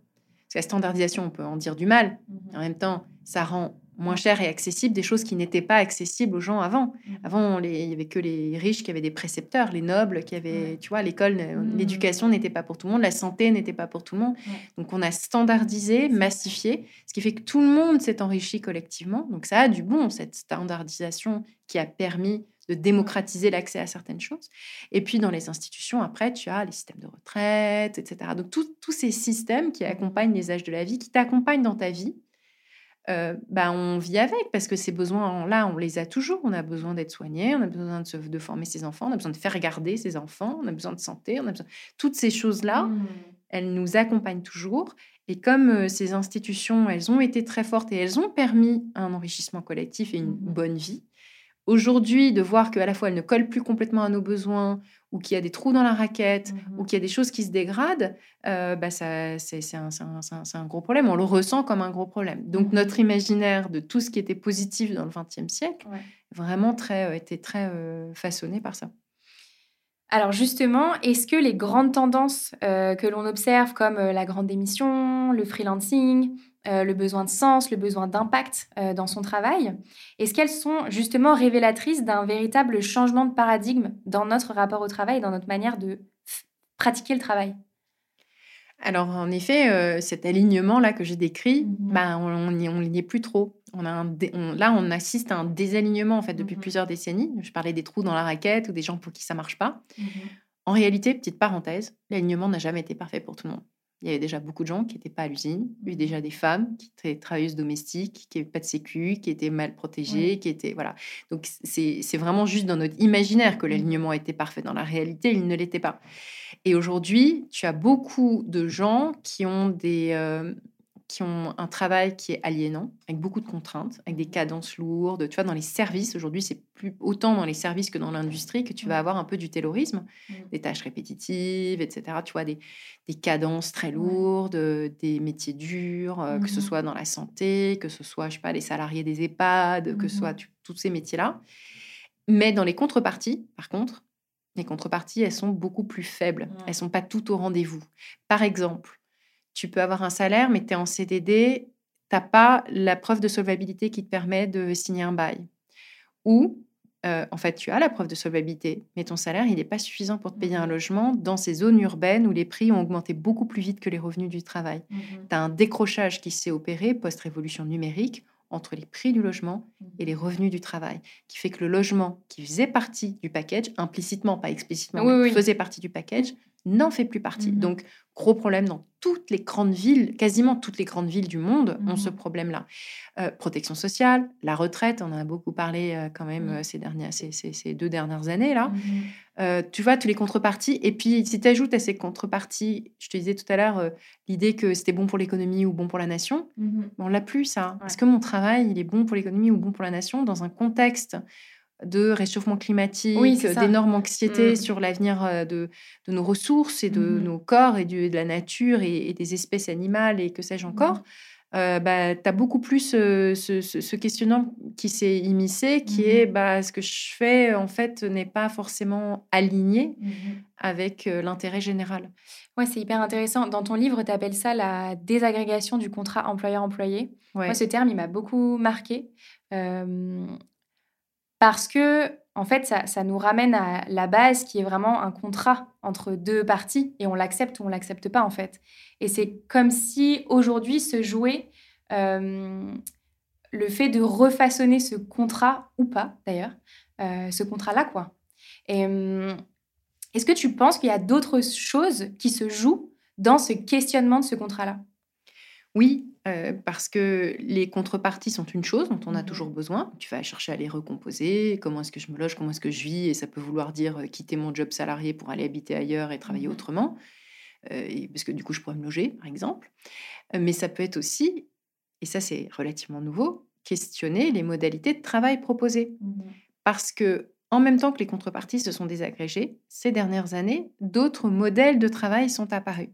la standardisation, on peut en dire du mal. Mhm. En même temps, ça rend moins cher et accessible des choses qui n'étaient pas accessibles aux gens avant. Mhm. Avant, il n'y avait que les riches qui avaient des précepteurs, les nobles qui avaient, tu vois, l'école, mhm. l'éducation n'était pas pour tout le monde, la santé n'était pas pour tout le monde. Donc, on a standardisé, massifié, ce qui fait que tout le monde s'est enrichi collectivement. Donc, ça a du bon, cette standardisation qui a permis de démocratiser l'accès à certaines choses. Et puis dans les institutions, après, tu as les systèmes de retraite, etc. Donc tous ces systèmes qui accompagnent les âges de la vie, qui t'accompagnent dans ta vie, euh, bah, on vit avec parce que ces besoins-là, on les a toujours. On a besoin d'être soigné, on a besoin de, se, de, former ses enfants, on a besoin de faire garder ses enfants, on a besoin de santé, on a besoin... Toutes ces choses-là, mmh. elles nous accompagnent toujours. Et comme euh, ces institutions, elles ont été très fortes et elles ont permis un enrichissement collectif et une mmh. bonne vie, Aujourd'hui, de voir qu'à la fois elle ne colle plus complètement à nos besoins, ou qu'il y a des trous dans la raquette, ou mmh qu'il y a des choses qui se dégradent, euh, bah ça, c'est, un, un, gros problème. On le ressent comme un gros problème. Donc mmh notre imaginaire de tout ce qui était positif dans le XXe siècle, vraiment très, euh, était très euh, façonné par ça. Alors justement, est-ce que les grandes tendances que l'on observe comme la grande démission, le freelancing, euh, le besoin de sens, le besoin d'impact euh, dans son travail Est-ce qu'elles sont justement révélatrices d'un véritable changement de paradigme dans notre rapport au travail, dans notre manière de pratiquer le travail? Alors, en effet, euh, cet alignement-là que j'ai décrit, Mhm. bah, on n'y on est plus trop. On a un dé- on- là, on assiste à un désalignement en fait depuis Mhm. plusieurs décennies. Je parlais des trous dans la raquette ou des gens pour qui ça marche pas. Mhm. En réalité, petite parenthèse, l'alignement n'a jamais été parfait pour tout le monde. Il y avait déjà beaucoup de gens qui n'étaient pas à l'usine. Il y avait déjà des femmes qui étaient travailleuses domestiques, qui n'avaient pas de sécu, qui étaient mal protégées, qui étaient... Voilà. Donc, c'est c'est vraiment juste dans notre imaginaire que l'alignement était parfait. Dans la réalité, il ne l'était pas. Et aujourd'hui, tu as beaucoup de gens qui ont des... euh, qui ont un travail qui est aliénant, avec beaucoup de contraintes, avec des cadences lourdes. Tu vois, dans les services, aujourd'hui, c'est plus autant dans les services que dans l'industrie que tu vas avoir un peu du taylorisme, Mhm. des tâches répétitives, etc. Tu vois, des, des cadences très lourdes, des métiers durs, euh, que ce soit dans la santé, que ce soit, je sais pas, les salariés des EHPAD, que ce soit tu- tous ces métiers-là. Mais dans les contreparties, par contre, les contreparties, elles sont beaucoup plus faibles. Elles sont pas toutes au rendez-vous. Par exemple, tu peux avoir un salaire, mais tu es en CDD, tu n'as pas la preuve de solvabilité qui te permet de signer un bail. Ou, euh, en fait, tu as la preuve de solvabilité, mais ton salaire, il n'est pas suffisant pour te payer un logement dans ces zones urbaines où les prix ont augmenté beaucoup plus vite que les revenus du travail. Mhm. Tu as un décrochage qui s'est opéré post-révolution numérique entre les prix du logement et les revenus du travail, qui fait que le logement qui faisait partie du package, implicitement, pas explicitement, Oui, mais oui. faisait partie du package, n'en fait plus partie. Mhm. Donc, gros problème dans toutes les grandes villes, quasiment toutes les grandes villes du monde ont ce Mhm. problème-là. Euh, protection sociale, la retraite, on en a beaucoup parlé euh, quand même euh, ces, dernières, ces, ces- ces deux dernières années là. Mhm. Euh, tu vois, tous les contreparties. Et puis, si tu ajoutes à ces contreparties, je te disais tout à l'heure, l'idée que c'était bon pour l'économie ou bon pour la nation, on l'a plus, ça. Ouais. Est-ce que mon travail, il est bon pour l'économie ou bon pour la nation dans un contexte de réchauffement climatique, Oui, c'est ça. d'énorme anxiété Mm. sur l'avenir euh, de, de nos ressources et de Mhm. nos corps et du- de la nature et, et des espèces animales et que sais-je encore euh, bah, tu as beaucoup plus euh, ce, ce- ce questionnement qui s'est immiscé, qui est bah, ce que je fais, en fait, n'est pas forcément aligné avec euh, l'intérêt général. Ouais, c'est hyper intéressant. Dans ton livre, tu appelles ça la désagrégation du contrat employeur-employé. Ouais. Moi, ce terme, il m'a beaucoup marqué. euh, parce que, en fait, ça, nous ramène à la base qui est vraiment un contrat entre deux parties et on l'accepte ou on l'accepte pas, en fait. Et c'est comme si aujourd'hui se jouait euh, le fait de refaçonner ce contrat, ou pas d'ailleurs, euh, ce contrat-là, quoi. Hum, est-ce que tu penses qu'il y a d'autres choses qui se jouent dans ce questionnement de ce contrat-là? Oui, euh, parce que les contreparties sont une chose dont on a Mhm. toujours besoin. Tu vas chercher à les recomposer. Comment est-ce que je me loge? Comment est-ce que je vis? Et ça peut vouloir dire euh, quitter mon job salarié pour aller habiter ailleurs et travailler Mhm. autrement. Euh, et- parce que du coup, je pourrais me loger, par exemple. Mais ça peut être aussi, et ça c'est relativement nouveau, questionner les modalités de travail proposées. Parce que en même temps que les contreparties se sont désagrégées, ces dernières années, d'autres modèles de travail sont apparus.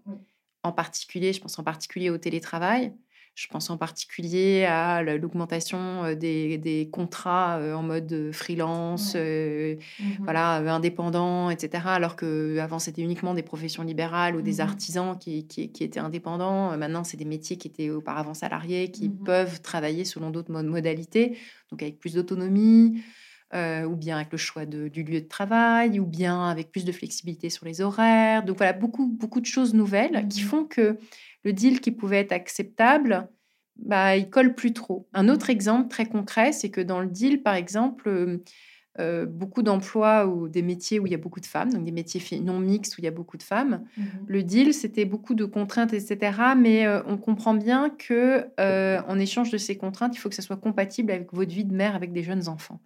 En particulier, je pense en particulier au télétravail. Je pense en particulier à la- l'augmentation des, des contrats en mode freelance, Ouais. euh, voilà, indépendants, etc. Alors qu'avant, c'était uniquement des professions libérales ou des Mhm. artisans qui, qui- qui étaient indépendants. Maintenant, c'est des métiers qui étaient auparavant salariés, qui Mhm. peuvent travailler selon d'autres mo- modalités, donc avec plus d'autonomie, euh, ou bien avec le choix de- du lieu de travail, ou bien avec plus de flexibilité sur les horaires. Donc voilà, beaucoup, beaucoup de choses nouvelles qui Mhm. font que le deal qui pouvait être acceptable, bah, il colle plus trop. Un autre exemple très concret, c'est que dans le deal, par exemple, euh, beaucoup d'emplois ou des métiers où il y a beaucoup de femmes, donc des métiers non mixtes où il y a beaucoup de femmes, le deal, c'était beaucoup de contraintes, etc. Mais euh, on comprend bien que euh, en échange de ces contraintes, il faut que ça soit compatible avec votre vie de mère avec des jeunes enfants.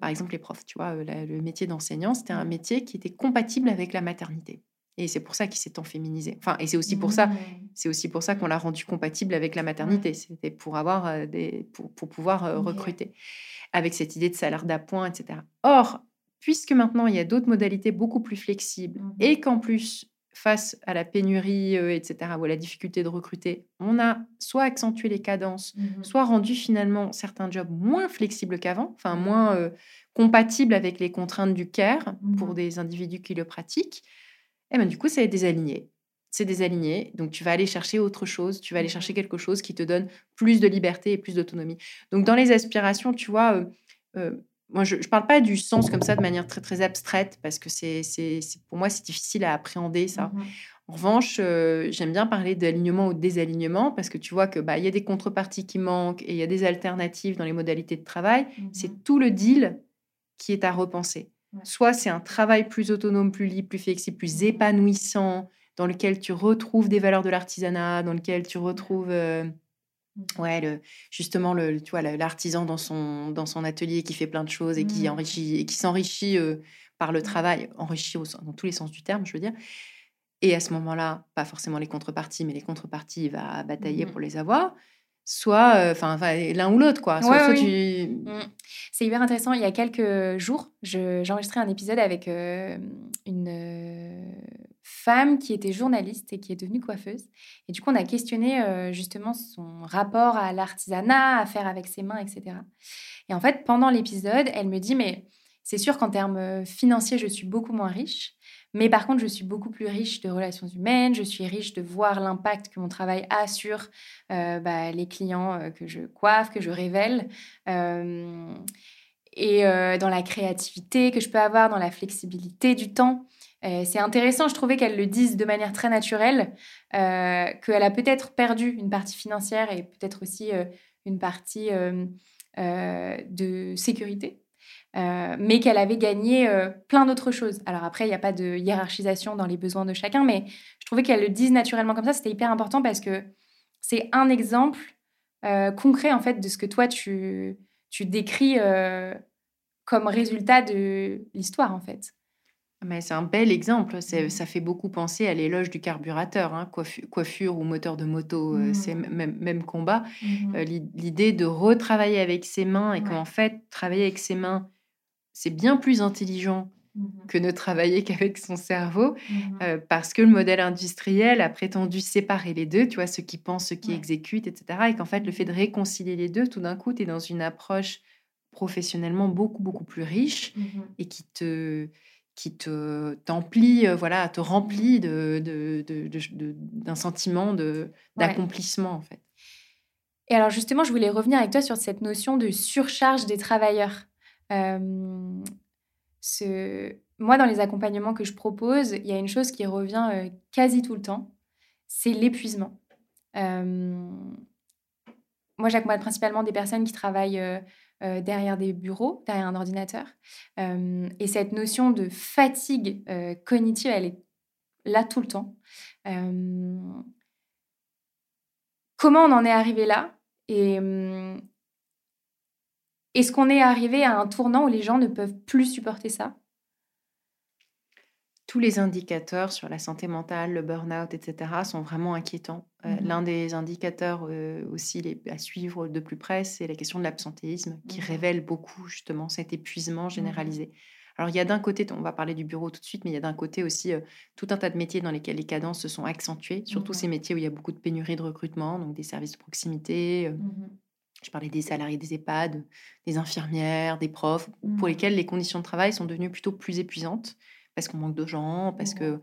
Par exemple, les profs, tu vois, la- le métier d'enseignant, c'était un métier qui était compatible avec la maternité. Et c'est pour ça qu'il s'est tant féminisé. Enfin, et c'est aussi pour ça, c'est aussi pour ça qu'on l'a rendu compatible avec la maternité. C'était pour avoir des, pour, pour pouvoir recruter avec cette idée de salaire d'appoint, etc. Or, puisque maintenant il y a d'autres modalités beaucoup plus flexibles Mhm. et qu'en plus face à la pénurie, euh, etc., ou à la difficulté de recruter, on a soit accentué les cadences, soit rendu finalement certains jobs moins flexibles qu'avant, enfin moins euh, compatibles avec les contraintes du care pour Mhm. des individus qui le pratiquent, et ben du coup, c'est désaligné. C'est désaligné, donc tu vas aller chercher autre chose, tu vas aller Mhm. chercher quelque chose qui te donne plus de liberté et plus d'autonomie. Donc dans les aspirations, tu vois, euh, euh, moi je ne parle pas du sens comme ça de manière très très abstraite parce que c'est, c'est, c'est- pour moi c'est difficile à appréhender ça. Mhm. En revanche, euh, j'aime bien parler d'alignement ou de désalignement parce que tu vois que bah, il y a des contreparties qui manquent et il y a des alternatives dans les modalités de travail. C'est mmh tout le deal qui est à repenser. Soit c'est un travail plus autonome, plus libre, plus flexible, plus mmh épanouissant, dans lequel tu retrouves des valeurs de l'artisanat, dans lequel tu retrouves euh, mmh ouais, le, justement le, tu vois, l'artisan dans son, dans son atelier qui fait plein de choses et qui enrichit et qui s'enrichit euh, par le travail, enrichit dans tous les sens du terme, je veux dire. Et à ce moment-là, pas forcément les contreparties, mais les contreparties, il va batailler mmh pour les avoir. Soit, euh, l'un ou l'autre, quoi. Soit, tu... Mmh. C'est hyper intéressant. Il y a quelques jours, j'ai enregistré un épisode avec euh, une euh, femme qui était journaliste et qui est devenue coiffeuse. Et du coup, on a questionné justement son rapport à l'artisanat, à faire avec ses mains, etc. Et en fait, pendant l'épisode, elle me dit, mais c'est sûr qu'en termes financiers, je suis beaucoup moins riche. Mais par contre, je suis beaucoup plus riche de relations humaines, je suis riche de voir l'impact que mon travail a sur euh, bah, les clients euh, que je coiffe, que je révèle, euh, et dans la créativité que je peux avoir, dans la flexibilité du temps. C'est intéressant, je trouvais qu'elle le dise de manière très naturelle, qu'elle a peut-être perdu une partie financière et peut-être aussi une partie de sécurité euh, mais qu'elle avait gagné euh, plein d'autres choses. Alors après, il n'y a pas de hiérarchisation dans les besoins de chacun, mais je trouvais qu'elle le dise naturellement comme ça, c'était hyper important parce que c'est un exemple euh, concret en fait de ce que toi tu, tu décris comme résultat de l'histoire en fait. Mais c'est un bel exemple. Ça fait beaucoup penser à l'éloge du carburateur, hein, coiffure, ou moteur de moto, c'est mmh. même, même combat. Mmh l'idée de retravailler avec ses mains et qu'en fait, travailler avec ses mains, c'est bien plus intelligent mmh que ne travailler qu'avec son cerveau, euh, parce que le modèle industriel a prétendu séparer les deux, tu vois, ceux qui pensent, ceux qui exécutent, etc. Et qu'en fait, le fait de réconcilier les deux, tout d'un coup, tu es dans une approche professionnellement beaucoup, beaucoup plus riche et qui te qui te t'emplit, euh, voilà, te remplit de, d'un sentiment de, d'accomplissement, en fait. Et alors justement, je voulais revenir avec toi sur cette notion de surcharge des travailleurs ce... Moi, dans les accompagnements que je propose, il y a une chose qui revient quasi tout le temps, c'est l'épuisement. Moi, j'accompagne principalement des personnes qui travaillent derrière des bureaux, derrière un ordinateur. et cette notion de fatigue cognitive, elle est là tout le temps. comment on en est arrivé là et, est-ce qu'on est arrivé à un tournant où les gens ne peuvent plus supporter ça? Tous les indicateurs sur la santé mentale, le burn-out, etc., sont vraiment inquiétants. Euh, mmh l'un des indicateurs euh, aussi à suivre de plus près, c'est la question de l'absentéisme, qui mmh révèle beaucoup justement cet épuisement mmh généralisé. Alors il y a d'un côté, on va parler du bureau tout de suite, mais il y a d'un côté aussi euh, tout un tas de métiers dans lesquels les cadences se sont accentuées, surtout ces métiers où il y a beaucoup de pénurie de recrutement, donc des services de proximité, je parlais des salariés des EHPAD, des infirmières, des profs, pour lesquels les conditions de travail sont devenues plutôt plus épuisantes parce qu'on manque de gens, parce que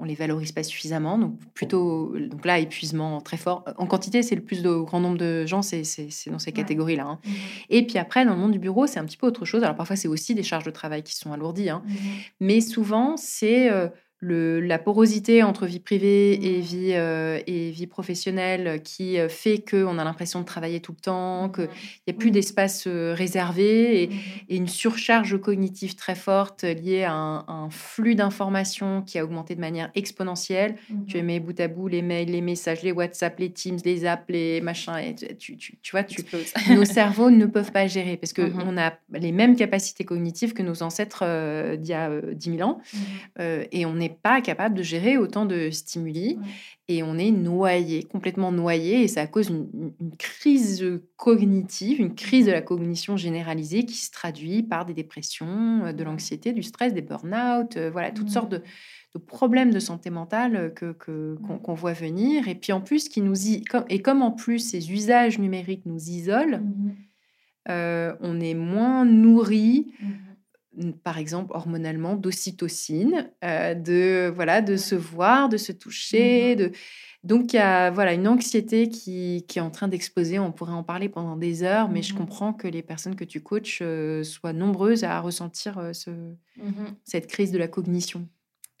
on les valorise pas suffisamment. Donc plutôt, donc là, épuisement très fort. En quantité, c'est le plus de grand nombre de gens, c'est dans ces catégories-là. Hein. Mmh Et puis après, dans le monde du bureau, c'est un petit peu autre chose. Alors parfois, c'est aussi des charges de travail qui sont alourdies, hein. mmh mais souvent, c'est euh, la porosité entre vie privée et mmh. vie, euh, et vie professionnelle qui euh, fait qu'on a l'impression de travailler tout le temps, mmh. qu'il n'y a plus d'espace euh, réservé mmh. et, une surcharge cognitive très forte liée à un, flux d'informations qui a augmenté de manière exponentielle. Tu mets bout à bout les mails, les messages, les WhatsApp, les Teams, les apps, les machins. Et tu, tu, tu vois, tu, nos cerveaux ne peuvent pas gérer parce qu'on a les mêmes capacités cognitives que nos ancêtres d'il y a 10 000 ans et on pas capable de gérer autant de stimuli et on est noyé, complètement noyé et ça cause une, crise cognitive, une crise de la cognition généralisée qui se traduit par des dépressions, euh, de l'anxiété, du stress, des burn-out, euh, voilà, toutes sortes de, problèmes de santé mentale que, qu'on, voit venir. Et puis en plus, qui nous y, et comme en plus ces usages numériques nous isolent, mmh euh, on est moins nourri. Mmh par exemple hormonalement d'ocytocine, euh, de voilà de se voir, de se toucher, mmh de donc il y a voilà une anxiété qui, qui est en train d'exploser. On pourrait en parler pendant des heures, mais je mmh comprends que les personnes que tu coaches euh, soient nombreuses à ressentir euh, ce, mmh cette crise de la cognition.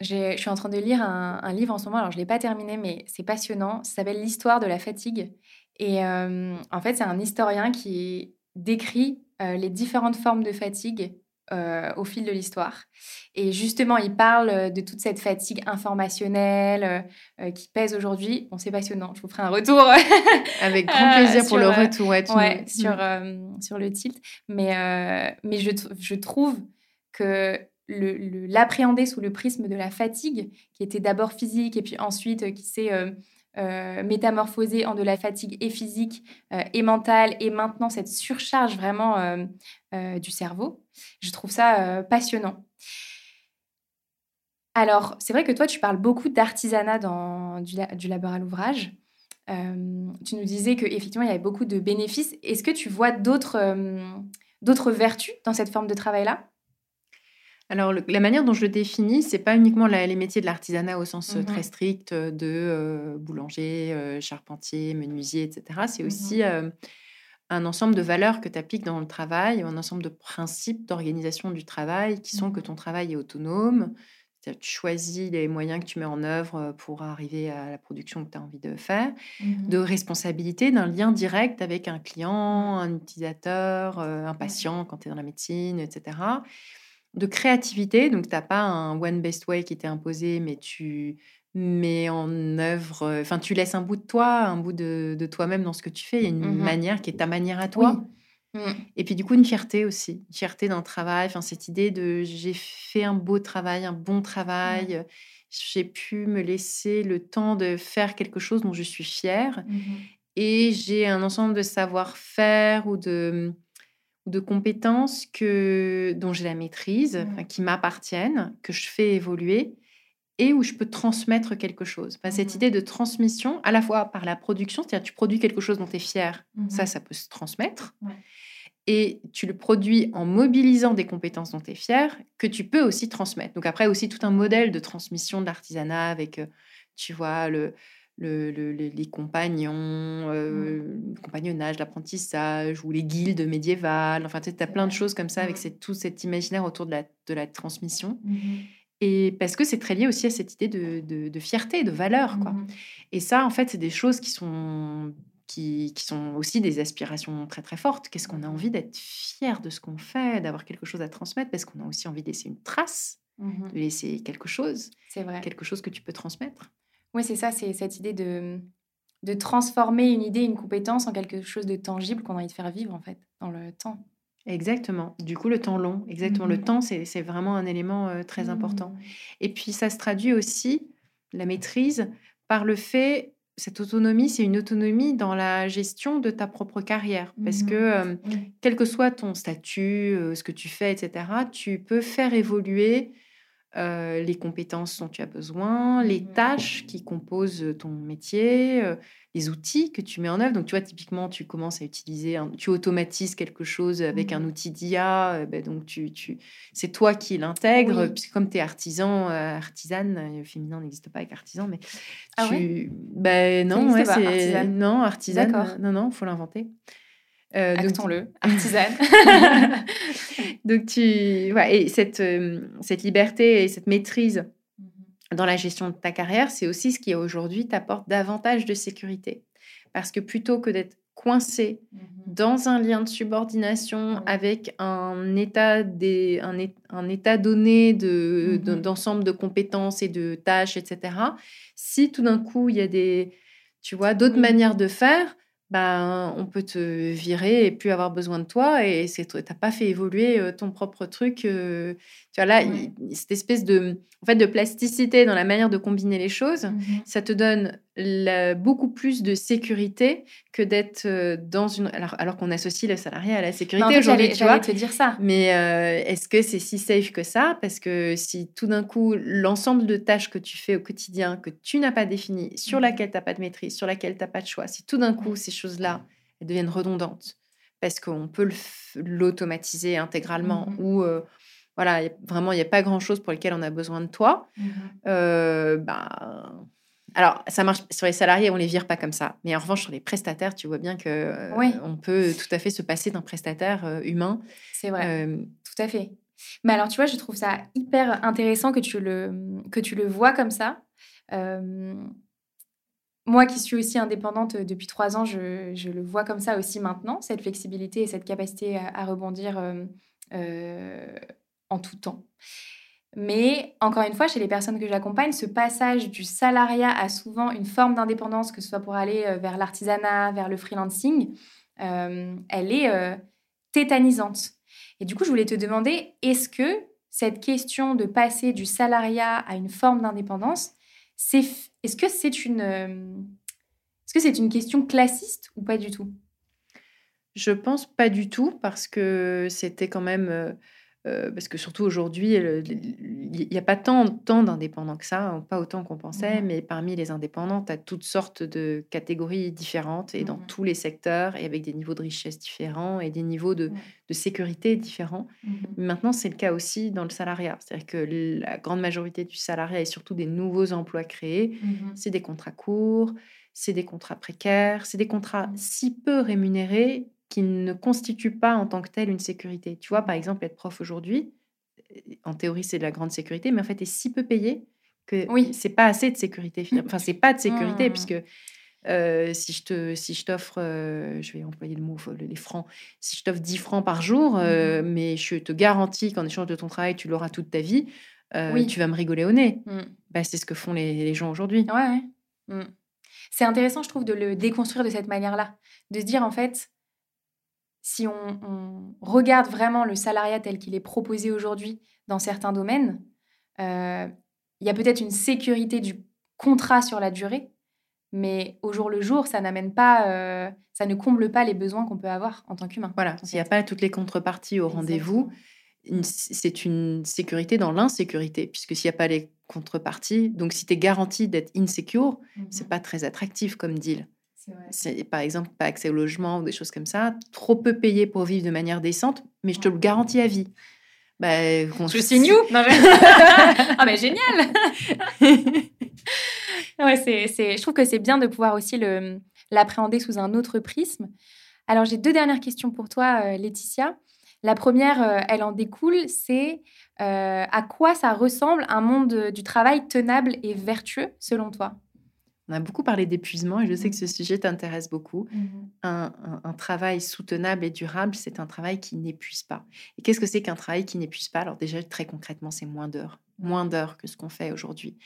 je suis en train de lire un, livre en ce moment, alors je ne l'ai pas terminé, mais c'est passionnant. Ça s'appelle L'histoire de la fatigue. Et en fait, c'est un historien qui décrit les différentes formes de fatigue euh, au fil de l'histoire. Et justement, il parle de toute cette fatigue informationnelle qui pèse aujourd'hui. Bon, c'est passionnant. Je vous ferai un retour. Avec grand plaisir pour le retour. Ouais, sur, mm. sur le tilt. Mais, mais je, je trouve que l'appréhender sous le prisme de la fatigue, qui était d'abord physique et puis ensuite euh, qui s'est euh, euh, métamorphosé en de la fatigue et physique et mentale, et maintenant cette surcharge vraiment du cerveau. Je trouve ça passionnant. Alors, c'est vrai que toi, tu parles beaucoup d'artisanat dans du, du labeur à l'ouvrage. tu nous disais qu'effectivement, il y avait beaucoup de bénéfices. Est-ce que tu vois d'autres vertus dans cette forme de travail-là? Alors, la manière dont je le définis, c'est pas uniquement les métiers de l'artisanat au sens euh, très mmh strict euh, de euh, boulanger, charpentier, menuisier, etc. C'est mmh aussi un ensemble de valeurs que tu appliques dans le travail, un ensemble de principes d'organisation du travail qui sont que mmh ton travail est autonome, tu choisis les moyens que tu mets en œuvre pour arriver à la production que tu as envie de faire, de responsabilité, d'un lien direct avec un client, un utilisateur, un patient quand tu es dans la médecine, etc de créativité. Donc, tu n'as pas un one best way qui t'est imposé, mais tu mets en œuvre, enfin, tu laisses un bout de toi, un bout de, toi-même dans ce que tu fais. Il y a une mmh manière qui est ta manière à toi. Mmh. Et puis, du coup, une fierté aussi. Une fierté d'un travail. Enfin, cette idée de j'ai fait un beau travail, un bon travail. J'ai pu me laisser le temps de faire quelque chose dont je suis fière. Mmh Et j'ai un ensemble de savoir-faire ou de de compétences que, dont j'ai la maîtrise, mmh. qui m'appartiennent, que je fais évoluer et où je peux transmettre quelque chose. Cette mmh. idée de transmission, à la fois par la production, c'est-à-dire tu produis quelque chose dont tu es fier, mmh ça, ça peut se transmettre. Et tu le produis en mobilisant des compétences dont tu es fier, que tu peux aussi transmettre. Donc après, aussi tout un modèle de transmission de l'artisanat avec, euh, tu vois, le, les compagnons, euh, mmh. le compagnonnage, l'apprentissage ou les guildes médiévales. Enfin, tu as plein de choses comme ça avec mmh. tout cet imaginaire autour de la, de la transmission. Mmh et parce que c'est très lié aussi à cette idée de, de, fierté, de valeur. Quoi. Et ça, en fait, c'est des choses qui sont, qui, qui, sont aussi des aspirations très très fortes. Qu'est-ce qu'on a envie d'être fier de ce qu'on fait, d'avoir quelque chose à transmettre, parce qu'on a aussi envie de laisser une trace, de laisser quelque chose. C'est vrai. Quelque chose que tu peux transmettre. Oui, c'est ça, c'est cette idée de, de transformer une idée, une compétence en quelque chose de tangible qu'on a envie de faire vivre, en fait, dans le temps. Exactement. Du coup, le temps long, exactement. Le mmh. temps, c'est vraiment un élément euh, très important. Mmh. Et puis, ça se traduit aussi, la maîtrise, par le fait, cette autonomie, c'est une autonomie dans la gestion de ta propre carrière. Parce que, mmh. euh, quel que soit ton statut, euh, ce que tu fais, etc., tu peux faire évoluer euh, les compétences dont tu as besoin, les mmh. tâches qui composent ton métier, euh, les outils que tu mets en œuvre. Donc, tu vois, typiquement, tu commences à utiliser, tu automatises quelque chose avec un mmh. outil d'IA, euh, ben, donc tu, tu, c'est toi qui l'intègres, puisque comme tu es artisan, artisane, féminin n'existe pas avec artisan, mais ah tu... ben, non, ouais, c'est... non, artisane, non, non, faut l'inventer. Euh, Actons-le, artisane. donc, tu. et cette, euh, cette liberté et cette maîtrise mhm. dans la gestion de ta carrière, c'est aussi ce qui aujourd'hui t'apporte davantage de sécurité. Parce que plutôt que d'être coincé mhm. dans un lien de subordination avec un état, des, un, un état donné de, mhm. d'ensemble de compétences et de tâches, etc., si tout d'un coup il y a des, tu vois, d'autres manières de faire, ben, on peut te virer et plus avoir besoin de toi et c'est t'as pas fait évoluer ton propre truc tu vois là cette espèce de en fait de plasticité dans la manière de combiner les choses mmh ça te donne beaucoup plus de sécurité que d'être dans une alors, alors qu'on associe le salarié à la sécurité aujourd'hui tu vois. te dire ça. Mais est-ce que c'est si safe que ça? Parce que si tout d'un coup l'ensemble de tâches que tu fais au quotidien que tu n'as pas défini sur mmh. laquelle tu n'as pas de maîtrise sur laquelle tu n'as pas de choix si tout d'un coup ces choses-là elles deviennent redondantes parce qu'on peut l'automatiser intégralement mmh ou voilà vraiment il n'y a pas grand chose pour lequel on a besoin de toi bah alors, ça marche sur les salariés, on les vire pas comme ça. Mais en revanche, sur les prestataires, tu vois bien que euh, on peut tout à fait se passer d'un prestataire euh, humain. C'est vrai. Euh, tout à fait. Mais alors, tu vois, je trouve ça hyper intéressant que tu le, que tu le vois comme ça. Moi qui suis aussi indépendante depuis trois ans, je, je, le vois comme ça aussi maintenant, cette flexibilité et cette capacité à, rebondir en tout temps. Mais encore une fois, chez les personnes que j'accompagne, ce passage du salariat a souvent une forme d'indépendance, que ce soit pour aller vers l'artisanat, vers le freelancing, elle est tétanisante. Et du coup, je voulais te demander, est-ce que cette question de passer du salariat à une forme d'indépendance, est-ce que c'est une, euh, est-ce que c'est une question classiste ou pas du tout? Je pense pas du tout parce que c'était quand même euh, parce que surtout aujourd'hui, il n'y a pas tant, tant d'indépendants que ça, pas autant qu'on pensait, mmh mais parmi les indépendants, tu as toutes sortes de catégories différentes et dans mmh tous les secteurs et avec des niveaux de richesse différents et des niveaux de, de sécurité différents. Mmh maintenant, c'est le cas aussi dans le salariat. C'est-à-dire que la grande majorité du salariat et surtout des nouveaux emplois créés, c'est des contrats courts, c'est des contrats précaires, c'est des contrats si peu rémunérés qui ne constitue pas en tant que tel une sécurité. Tu vois, par exemple, être prof aujourd'hui, en théorie, c'est de la grande sécurité, mais en fait, est si peu payé que oui. c'est pas assez de sécurité. Enfin, c'est pas de sécurité, mmh. puisque euh, si je te, si je t'offre, euh, je vais employer le mot, les francs, si je t'offre 10 francs par jour, euh, mmh. mais je te garantis qu'en échange de ton travail, tu l'auras toute ta vie, oui. tu vas me rigoler au nez. Mmh. Bah, c'est ce que font les, les gens aujourd'hui. Ouais. C'est intéressant, je trouve, de le déconstruire de cette manière-là. De se dire, en fait, si on, regarde vraiment le salariat tel qu'il est proposé aujourd'hui dans certains domaines, euh, il y a peut-être une sécurité du contrat sur la durée, mais au jour le jour, ça n'amène pas, euh, ça ne comble pas les besoins qu'on peut avoir en tant qu'humain. Voilà, s'il n'y a pas toutes les contreparties au rendez-vous, c'est une sécurité dans l'insécurité, puisque s'il n'y a pas les contreparties, donc si tu es garanti d'être insecure, ce n'est c'est pas très attractif comme deal. C'est par exemple pas accès au logement ou des choses comme ça, trop peu payé pour vivre de manière décente, mais je te le garantis à vie. Bah, je signe où? Ah mais génial ouais, c'est, Je trouve que c'est bien de pouvoir aussi le, l'appréhender sous un autre prisme. Alors j'ai deux dernières questions pour toi, euh, Laetitia. La première, euh, elle en découle, c'est euh, à quoi ça ressemble un monde du travail tenable et vertueux selon toi? On a beaucoup parlé d'épuisement et je sais que ce mmh. sujet t'intéresse beaucoup. Mmh un, travail soutenable et durable, c'est un travail qui n'épuise pas. Et qu'est-ce que c'est qu'un travail qui n'épuise pas? Alors déjà, très concrètement, c'est moins d'heures. Moins d'heures que ce qu'on fait aujourd'hui.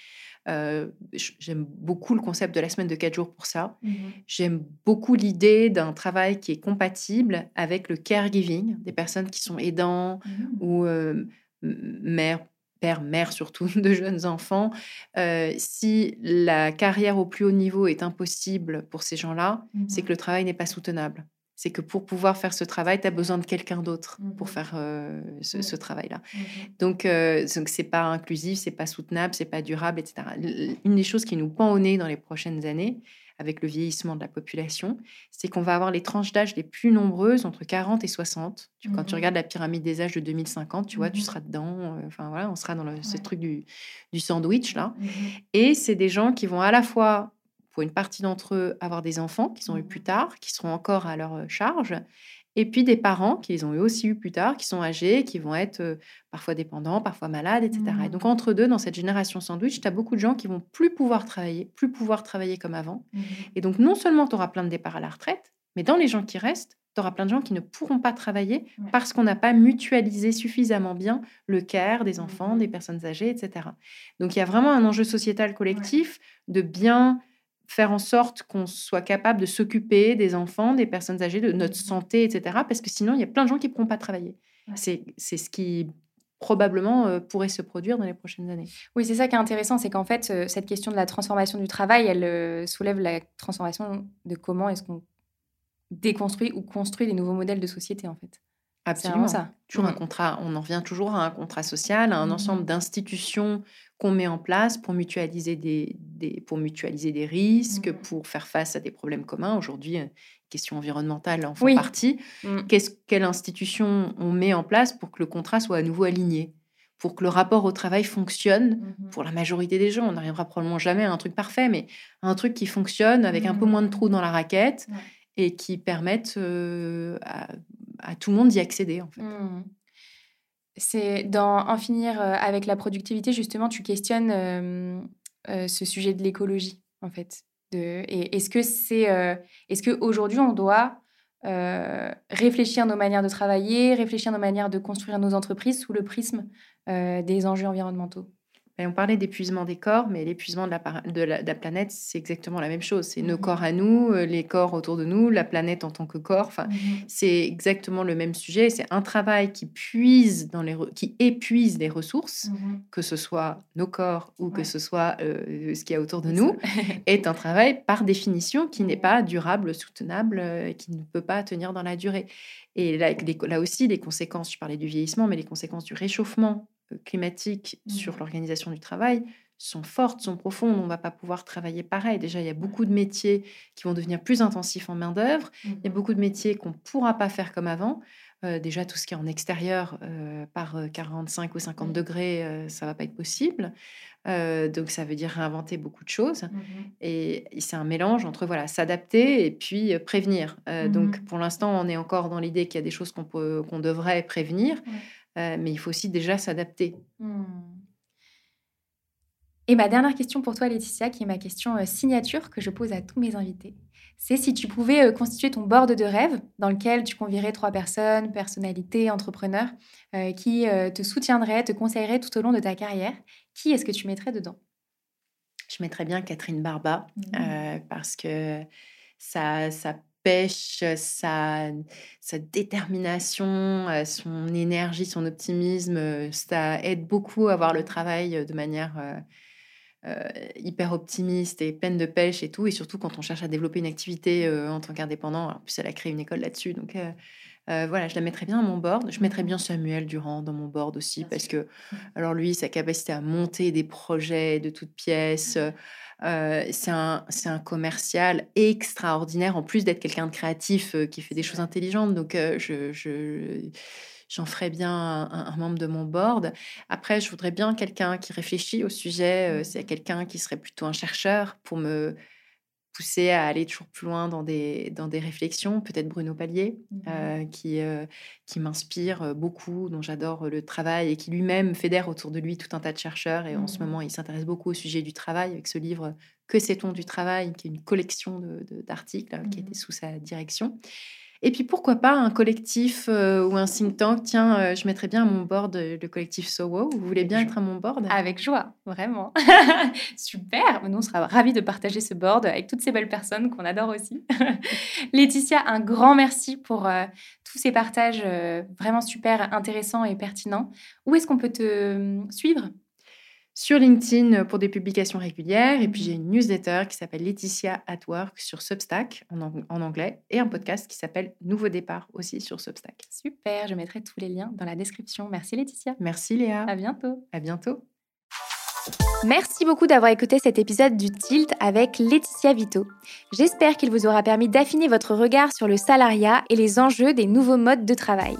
Euh, j'aime beaucoup le concept de la semaine de 4 jours pour ça. Mmh J'aime beaucoup l'idée d'un travail qui est compatible avec le caregiving, des personnes qui sont aidants ou euh, mères, père, mère surtout de jeunes enfants, euh, si la carrière au plus haut niveau est impossible pour ces gens-là, c'est mmh que le travail n'est pas soutenable. C'est que pour pouvoir faire ce travail, tu as besoin de quelqu'un d'autre pour mmh faire euh, ce, travail-là. Mmh donc, euh, donc c'est pas inclusif, c'est pas soutenable, c'est pas durable, etc. Une des choses qui nous pend au nez dans les prochaines années, avec le vieillissement de la population, c'est qu'on va avoir les tranches d'âge les plus nombreuses entre 40 et 60. Quand tu mmh regardes la pyramide des âges de 2050, tu vois, tu mmh seras dedans. Euh, enfin voilà, on sera dans ce truc du, du sandwich là. Mmh et c'est des gens qui vont à la fois pour une partie d'entre eux, avoir des enfants qu'ils ont eu plus tard, qui seront encore à leur euh, charge, et puis des parents qu'ils ont eu aussi eu plus tard, qui sont âgés, qui vont être parfois dépendants, parfois malades, etc. Et donc mmh. entre deux, dans cette génération sandwich, tu as beaucoup de gens qui vont plus pouvoir travailler, plus pouvoir travailler comme avant. Mmh. Et donc non seulement tu auras plein de départs à la retraite, mais dans les gens qui restent, tu auras plein de gens qui ne pourront pas travailler parce qu'on n'a pas mutualisé suffisamment bien le care des enfants, mmh. des personnes âgées, etc. Donc il y a vraiment un enjeu sociétal collectif de bien faire en sorte qu'on soit capable de s'occuper des enfants, des personnes âgées, de notre mmh santé, etc. Parce que sinon, il y a plein de gens qui ne pourront pas travailler. C'est ce qui probablement euh, pourrait se produire dans les prochaines années. Oui, c'est ça qui est intéressant, c'est qu'en fait, euh, cette question de la transformation du travail, elle euh, soulève la transformation de comment est-ce qu'on déconstruit ou construit des nouveaux modèles de société, en fait. Absolument. Ça. Toujours un mmh. contrat, on en revient toujours à un contrat social, à un mmh ensemble d'institutions qu'on met en place pour mutualiser des, pour mutualiser des risques, mmh pour faire face à des problèmes communs. Aujourd'hui, euh, question environnementale en font partie. Qu'est-ce, quelle institution on met en place pour que le contrat soit à nouveau aligné pour que le rapport au travail fonctionne pour la majorité des gens? On n'arrivera probablement jamais à un truc parfait, mais un truc qui fonctionne avec un peu moins de trous dans la raquette et qui permette euh, à, tout le monde d'y accéder en fait. Mmh. c'est dans En finir avec la productivité, justement, tu questionnes ce sujet de l'écologie, en fait. De, et est-ce que c'est, est-ce qu'aujourd'hui, on doit réfléchir nos manières de travailler, réfléchir nos manières de construire nos entreprises sous le prisme des enjeux environnementaux? On parlait d'épuisement des corps, mais l'épuisement de la, de, la, planète, c'est exactement la même chose. C'est nos mmh corps à nous, euh, les corps autour de nous, la planète en tant que corps. Enfin, mmh c'est exactement le même sujet. C'est un travail qui puise dans les, qui épuise les ressources, mmh que ce soit nos corps ou que ce soit euh, ce qu'il y a autour de nous, est un travail par définition qui n'est pas durable, soutenable, euh, qui ne peut pas tenir dans la durée. Et là, là aussi, les conséquences, je parlais du vieillissement, mais les conséquences du réchauffement euh, climatiques sur mmh. l'organisation du travail sont fortes, sont profondes. On ne va pas pouvoir travailler pareil. Déjà, il y a beaucoup de métiers qui vont devenir plus intensifs en main-d'œuvre. Il y a mmh. beaucoup de métiers qu'on ne pourra pas faire comme avant. Euh, déjà, tout ce qui est en extérieur, euh, par 45 ou 50 mmh. degrés, ça ne va pas être possible. donc, ça veut dire réinventer beaucoup de choses. Et, c'est un mélange entre voilà s'adapter et puis prévenir. Donc, pour l'instant, on est encore dans l'idée qu'il y a des choses qu'on qu'on devrait prévenir. Euh, mais il faut aussi déjà s'adapter. Hmm. Et ma dernière question pour toi, Laetitia, qui est ma question euh, signature que je pose à tous mes invités, c'est si tu pouvais euh, constituer ton board de rêve dans lequel tu convierais trois personnes, personnalités, entrepreneurs, qui te soutiendraient, te conseilleraient tout au long de ta carrière, qui est-ce que tu mettrais dedans? Je mettrais bien Catherine Barba, mmh. parce que ça, ça pêche, sa, sa détermination, son énergie, son optimisme, ça aide beaucoup à voir le travail de manière hyper optimiste et pleine de pêche et tout. Et surtout quand on cherche à développer une activité en tant qu'indépendant. En plus, elle a créé une école là-dessus. Donc voilà, je la mettrais bien à mon board. Je mettrais bien Samuel Durand dans mon board aussi parce que, mmh. alors lui, sa capacité à monter des projets de toutes pièces. Euh, c'est un, un, commercial extraordinaire, en plus d'être quelqu'un de créatif euh, qui fait des choses intelligentes. Donc, euh, je, j'en ferais bien un, membre de mon board. Après, je voudrais bien quelqu'un qui réfléchit au sujet. c'est quelqu'un qui serait plutôt un chercheur pour me poussé à aller toujours plus loin dans des, dans des réflexions, peut-être Bruno Pallier, mmh euh, qui, euh, qui m'inspire euh, beaucoup, dont j'adore le travail et qui lui-même fédère autour de lui tout un tas de chercheurs. Et en ce mmh moment, il s'intéresse beaucoup au sujet du travail avec ce livre Que sait-on du travail, qui est une collection d'articles qui mmh était sous sa direction. Et puis pourquoi pas un collectif euh, ou un think tank? Tiens, euh, je mettrais bien à mon board euh, le collectif SoWo. Vous voulez bien être à mon board? Avec joie, vraiment. Super. Nous, on sera ravis de partager ce board avec toutes ces belles personnes qu'on adore aussi. Laetitia, un grand merci pour tous ces partages vraiment super intéressants et pertinents. Où est-ce qu'on peut te suivre? Sur LinkedIn pour des publications régulières. Et puis mmh j'ai une newsletter qui s'appelle Laetitia at Work sur Substack en, anglais et un podcast qui s'appelle Nouveau Départ aussi sur Substack. Super, je mettrai tous les liens dans la description. Merci Laetitia. Merci Léa. À bientôt. À bientôt. Merci beaucoup d'avoir écouté cet épisode du Tilt avec Laetitia Vito. J'espère qu'il vous aura permis d'affiner votre regard sur le salariat et les enjeux des nouveaux modes de travail.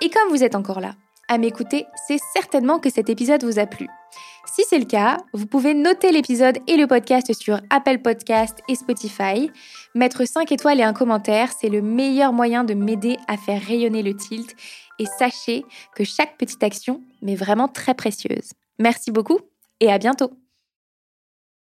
Et comme vous êtes encore là, à m'écouter, c'est certainement que cet épisode vous a plu. Si c'est le cas, vous pouvez noter l'épisode et le podcast sur Apple Podcast et Spotify. Mettre 5 étoiles et un commentaire, c'est le meilleur moyen de m'aider à faire rayonner le tilt. Et sachez que chaque petite action m'est vraiment très précieuse. Merci beaucoup et à bientôt